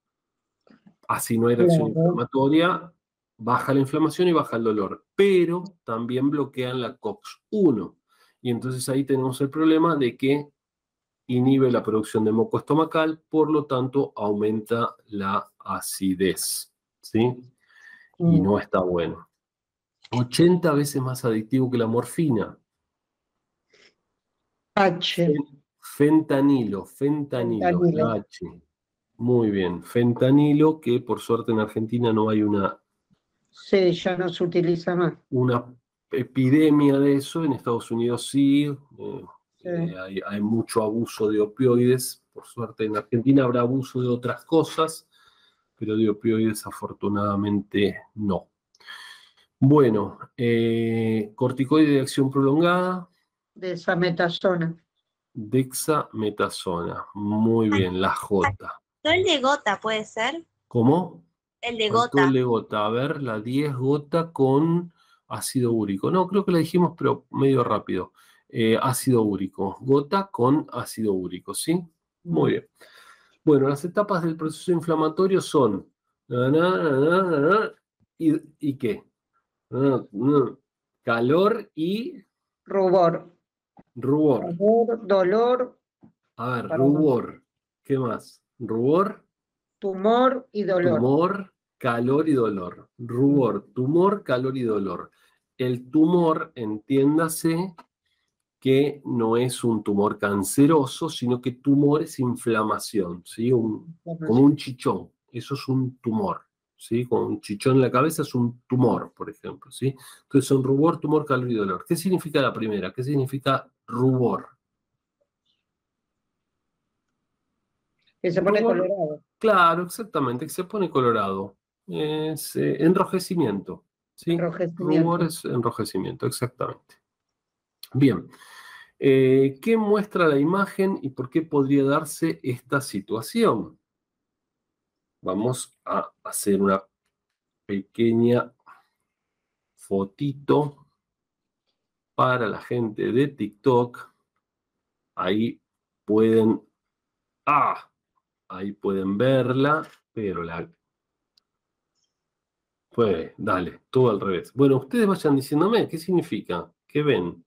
Así no hay reacción Claro. inflamatoria, baja la inflamación y baja el dolor. Pero también bloquean la COX-1. Y entonces ahí tenemos el problema de que inhibe la producción de moco estomacal, por lo tanto aumenta la acidez. ¿Sí? Y Mm. no está bueno. 80 veces más adictivo que la morfina. H. Fentanilo, fentanilo, Fentanilo. H. Muy bien, fentanilo, que por suerte en Argentina no hay una, Sí, ya no se utiliza más. una epidemia de eso, en Estados Unidos sí, eh, Sí. eh, hay, hay mucho abuso de opioides, por suerte en Argentina habrá abuso de otras cosas, pero de opioides afortunadamente no. Bueno, eh, corticoide de acción prolongada, Desametasona. Dexametasona. Muy bien, la J. El de gota puede ser. ¿Cómo? El de gota. el de gota. A ver, la 10 gota con ácido úrico. No, creo que la dijimos, pero medio rápido. Eh, ácido úrico. Gota con ácido úrico, ¿sí? Muy bien. Bueno, las etapas del proceso inflamatorio son y, ¿y qué? Na, na, calor y Rubor. rubor. Rubor, dolor, A ver, rubor. ¿Qué más? Rubor, tumor y dolor. tumor, calor y dolor. Rubor, tumor, calor y dolor. El tumor, entiéndase que no es un tumor canceroso, sino que tumor es inflamación, ¿sí? Un- como un chichón. Eso es un tumor, ¿sí? Con un chichón en la cabeza es un tumor, por ejemplo, ¿sí? Entonces son rubor, tumor, calor y dolor. ¿Qué significa la primera? ¿Qué significa rubor? Que se pone Rubor. colorado. Claro, exactamente, que se pone colorado. Es eh, enrojecimiento, ¿sí? Enrojecimiento. Rubor es enrojecimiento, exactamente. Bien. Eh, ¿Qué muestra la imagen y por qué podría darse esta situación? Vamos a hacer una pequeña fotito para la gente de TikTok. Ahí pueden... Ah, ahí pueden verla, pero la... Pues, dale, todo al revés. Bueno, ustedes vayan diciéndome, ¿qué significa? ¿Qué ven?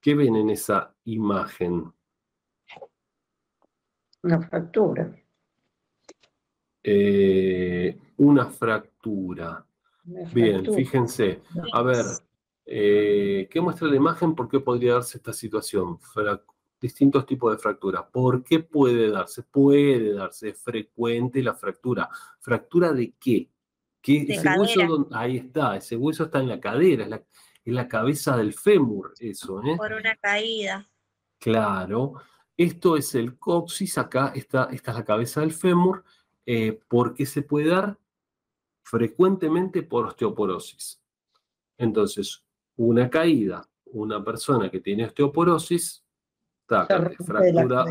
¿Qué ven en esa imagen? Una fractura. Eh, una fractura. Una Bien, fractura. fíjense. A ver, eh, ¿qué muestra la imagen? ¿Por qué podría darse esta situación? Frac- distintos tipos de fractura. ¿Por qué puede darse? Puede darse, es frecuente la fractura. ¿Fractura de qué? ¿Qué- De ese hueso cadera. ahí está, ese hueso está en la cadera, es la, es la cabeza del fémur, eso, ¿eh? Por una caída. Claro. Esto es el coxis, acá está, esta es la cabeza del fémur. eh, ¿Por qué se puede dar? Frecuentemente por osteoporosis. Entonces, una caída, una persona que tiene osteoporosis, taca, fractura, cadera,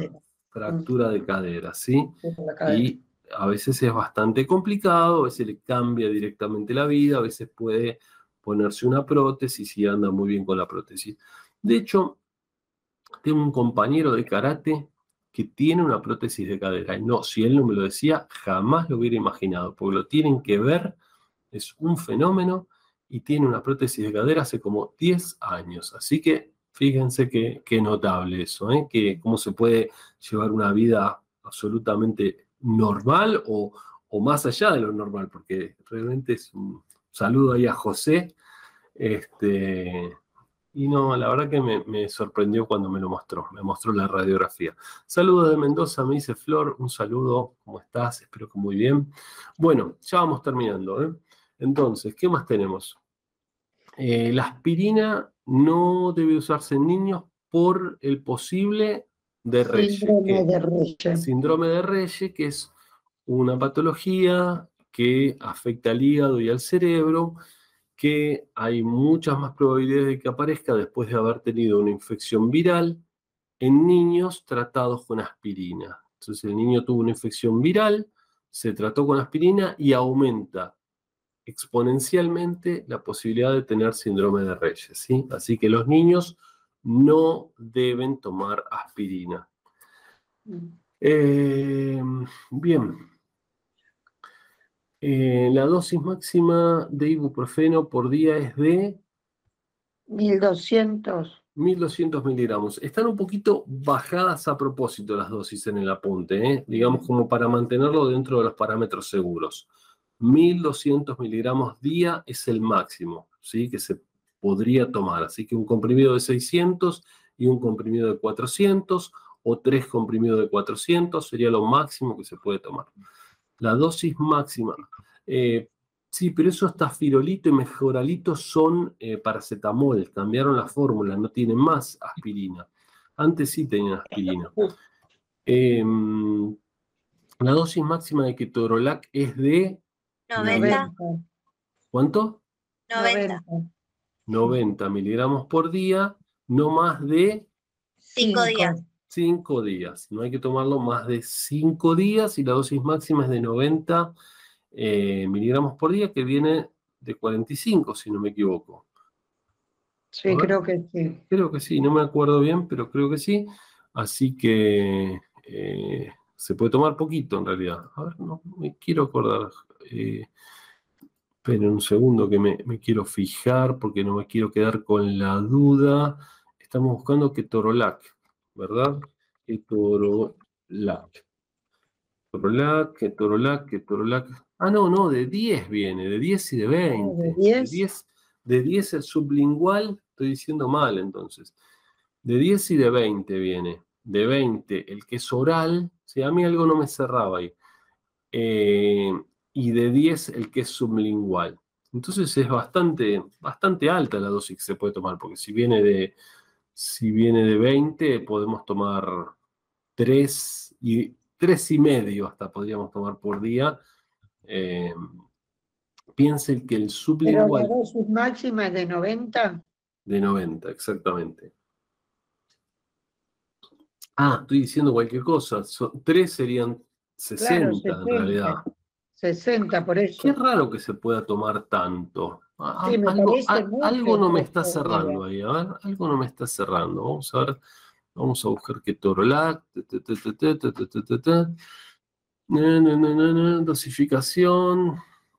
fractura de cadera, ¿sí? cadera. Y a veces es bastante complicado, a veces le cambia directamente la vida, a veces puede ponerse una prótesis y anda muy bien con la prótesis. De hecho, tengo un compañero de karate que tiene una prótesis de cadera. Y no, si él no me lo decía, jamás lo hubiera imaginado, porque lo tienen que ver, es un fenómeno y tiene una prótesis de cadera hace como 10 años. Así que fíjense qué, qué notable eso, ¿eh? que cómo se puede llevar una vida absolutamente normal o, o más allá de lo normal, porque realmente es un saludo ahí a José. Este, y no, la verdad que me, me sorprendió cuando me lo mostró, me mostró la radiografía. Saludos de Mendoza, me dice Flor, un saludo, ¿cómo estás? Espero que muy bien. Bueno, ya vamos terminando. ¿eh? Entonces, ¿qué más tenemos? Eh, la aspirina no debe usarse en niños por el posible de Reyes. Síndrome que- de Reyes. síndrome de Reyes, que es una patología que afecta al hígado y al cerebro, que hay muchas más probabilidades de que aparezca después de haber tenido una infección viral en niños tratados con aspirina. Entonces el niño tuvo una infección viral, se trató con aspirina y aumenta exponencialmente la posibilidad de tener síndrome de Reyes. ¿sí? Así que los niños no deben tomar aspirina. Eh, bien. Eh, la dosis máxima de ibuprofeno por día es de 1200. 1200 miligramos. Están un poquito bajadas a propósito las dosis en el apunte, ¿eh? digamos como para mantenerlo dentro de los parámetros seguros. 1200 miligramos día es el máximo ¿sí? que se podría tomar. Así que un comprimido de 600 y un comprimido de 400 o tres comprimidos de 400 sería lo máximo que se puede tomar. La dosis máxima. eh, sí, pero esos tafirolito y mejoralito son eh, paracetamol. Cambiaron la fórmula, no tienen más aspirina. Antes sí tenían aspirina. Em, la dosis máxima de ketorolac es de 90, ¿cuánto? 90. 90 miligramos por día no más de Cinco días. Cinco días. No hay que tomarlo más de cinco días y la dosis máxima es de 90 eh, miligramos por día, que viene de 45, si no me equivoco. Sí, creo que sí. Creo que sí, no me acuerdo bien, pero creo que sí. Así que eh, se puede tomar poquito en realidad. A ver, no me quiero acordar. Eh, esperen un segundo que me, me quiero fijar porque no me quiero quedar con la duda. Estamos buscando ketorolac, ¿verdad? Ketorolac. Ketorolac, ketorolac, ketorolac. Ah, no, no, de 10 viene, de 10 y de 20. ¿de 10? 10, de 10 el sublingual, estoy diciendo mal entonces. De 10 y de 20 viene. De 20 el que es oral, si a mí algo no me cerraba ahí. Eh, y de 10 el que es sublingual. Entonces es bastante, bastante alta la dosis que se puede tomar, porque si viene de, si viene de 20, podemos tomar 3 y, 3 y medio hasta podríamos tomar por día. Eh, piensen que el Pero la sublingual dosis máxima es de 90. de 90, exactamente. Ah, estoy diciendo cualquier cosa. 3 serían 60 Claro, en 60. realidad. 60, por eso. Qué raro que se pueda tomar tanto. Ah, Sí, algo, a- no me está cerrando ahí. A ver, algo no me está cerrando. Vamos a ver. Vamos a buscar que Torolac. Dosificación.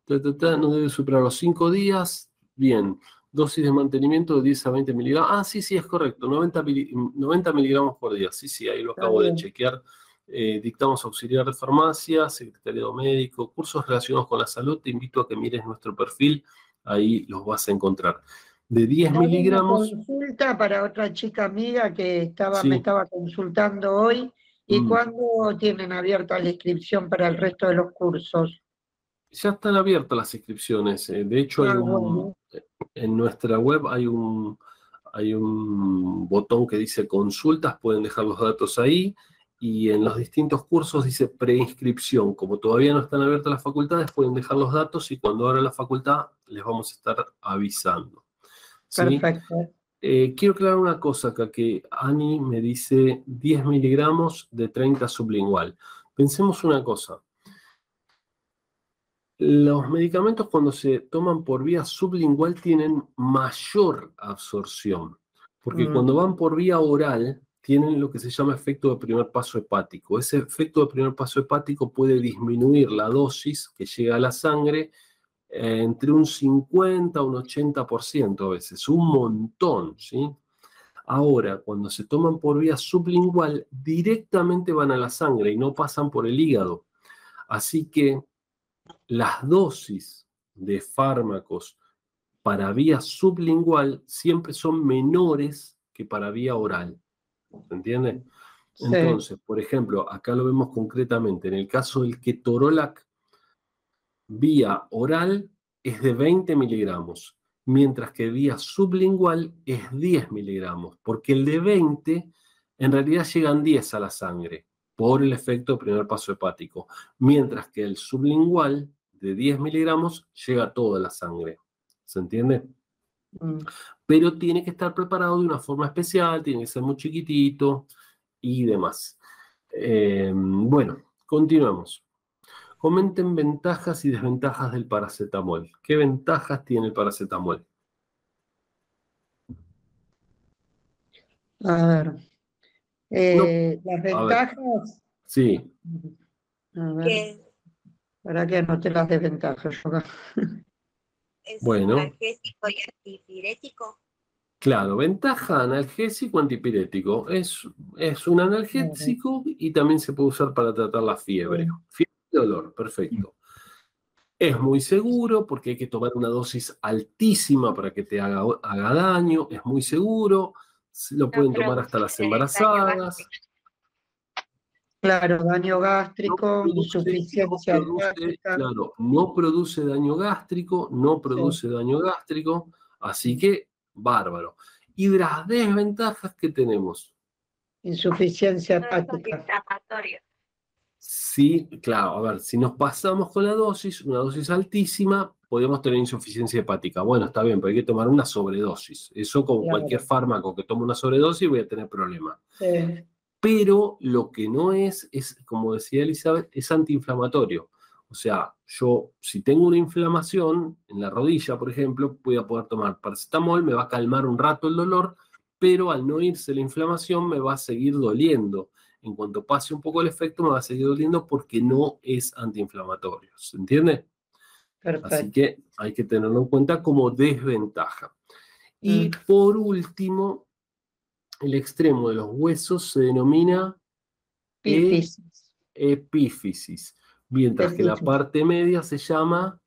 No debe superar los 5 días. Bien. Dosis de mantenimiento de 10 a 20 miligramos. Ah, sí, sí, es correcto. 90, mili- 90 miligramos por día. Sí, sí, ahí lo acabo de chequear. Eh, dictamos auxiliar de farmacia, secretariado médico, cursos relacionados con la salud. Te invito a que mires nuestro perfil, ahí los vas a encontrar. De 10 Hago una miligramos, consulta para otra chica amiga que estaba, Sí. me estaba consultando hoy. ¿Y Mm. cuándo tienen abierta la inscripción para el resto de los cursos? ya están abiertas las inscripciones. eh, De hecho, hay Ah, un- bueno. en nuestra web hay un, hay un botón que dice consultas, pueden dejar los datos ahí. Y en los distintos cursos dice preinscripción. Como todavía no están abiertas las facultades, pueden dejar los datos y cuando abra la facultad les vamos a estar avisando. ¿sí? Perfecto. Eh, quiero aclarar una cosa acá, que Ani me dice 10 miligramos de 30 sublingual. Pensemos una cosa. Los medicamentos cuando se toman por vía sublingual tienen mayor absorción, porque Mm. cuando van por vía oral tienen lo que se llama efecto de primer paso hepático. Ese efecto de primer paso hepático puede disminuir la dosis que llega a la sangre eh, entre un 50 a un 80% a veces, un montón, ¿sí? Ahora, cuando se toman por vía sublingual, directamente van a la sangre y no pasan por el hígado. Así que las dosis de fármacos para vía sublingual siempre son menores que para vía oral. ¿Se entiende? Sí. Entonces, por ejemplo, acá lo vemos concretamente. En el caso del ketorolac, vía oral es de 20 miligramos, mientras que vía sublingual es 10 miligramos, porque el de 20 en realidad llegan 10 a la sangre por el efecto de primer paso hepático, mientras que el sublingual de 10 miligramos llega a toda la sangre. ¿Se entiende? Mm. Pero tiene que estar preparado de una forma especial, tiene que ser muy chiquitito y demás. Eh, bueno, continuamos. Comenten ventajas y desventajas del paracetamol. ¿Qué ventajas tiene el paracetamol? A ver. Eh, las a ver. ventajas. Sí, A ver, que para que anote las desventajas. Es Bueno. analgésico y antipirético. claro, ventaja analgésico antipirético. Es, es un analgésico y también se puede usar para tratar la fiebre. Fiebre y dolor, perfecto. Es muy seguro porque hay que tomar una dosis altísima para que te haga, haga daño. Es muy seguro. se Lo pueden tomar hasta las embarazadas. Claro, daño gástrico, insuficiencia no produce, claro, no produce daño gástrico, no produce daño gástrico, así que bárbaro. Y de las desventajas que tenemos, Insuficiencia hepática. sí, claro, a ver, si nos pasamos con la dosis, una dosis altísima, podemos tener insuficiencia hepática. Bueno, está bien, pero hay que tomar una sobredosis. Eso con Claro. cualquier fármaco que tome una sobredosis voy a tener problemas. Sí. Pero lo que no es, es, como decía Elizabeth, es antiinflamatorio. O sea, yo si tengo una inflamación en la rodilla, por ejemplo, voy a poder tomar paracetamol, me va a calmar un rato el dolor, pero al no irse la inflamación me va a seguir doliendo. En cuanto pase un poco el efecto, me va a seguir doliendo porque no es antiinflamatorio. ¿Se entiende? Así que hay que tenerlo en cuenta como desventaja. Y Mm. por último, el extremo de los huesos se denomina Pífisis. epífisis, mientras que la Epífisis. parte media se llama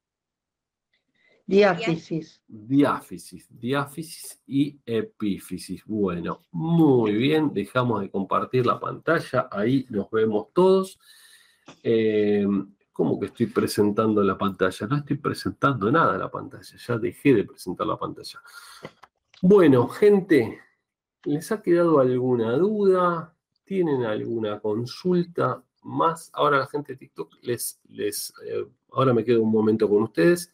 Diáfisis. diáfisis, diáfisis y epífisis. Bueno, muy bien, dejamos de compartir la pantalla, ahí nos vemos todos. Eh, ¿Cómo que estoy presentando la pantalla? No estoy presentando nada la pantalla, ya dejé de presentar la pantalla. Bueno, gente, ¿les ha quedado alguna duda? ¿Tienen alguna consulta más? Ahora la gente de TikTok les, les eh, ahora me quedo un momento con ustedes,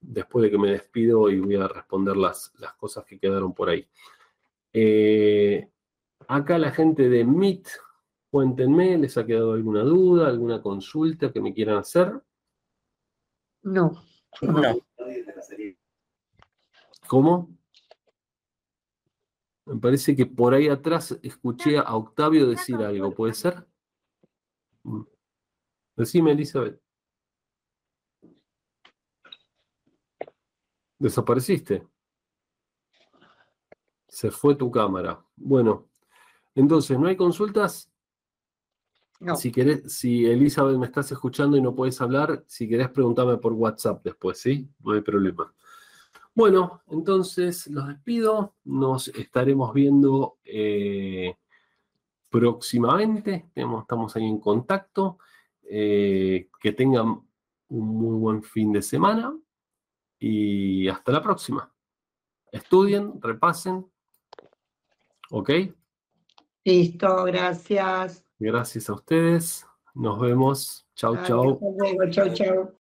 después de que me despido y voy a responder las, las cosas que quedaron por ahí. Eh, acá la gente de Meet, cuéntenme, ¿les ha quedado alguna duda, alguna consulta que me quieran hacer? No. No. ¿Cómo? Me parece que por ahí atrás escuché a Octavio decir algo, ¿puede ser? Mm. Decime, Elizabeth. ¿Desapareciste? Se fue tu cámara. Bueno, entonces, ¿no hay consultas? No. Si querés, si Elizabeth me estás escuchando y no puedes hablar, si querés preguntarme por WhatsApp después, ¿sí? No hay problema. Bueno, entonces los despido. Nos estaremos viendo eh, próximamente. Estamos ahí en contacto. Eh, que tengan un muy buen fin de semana y hasta la próxima. Estudien, repasen. ¿Ok? Listo, gracias. Gracias a ustedes. Nos vemos. Chau, Ay, chau. Hasta luego. Chau, chau.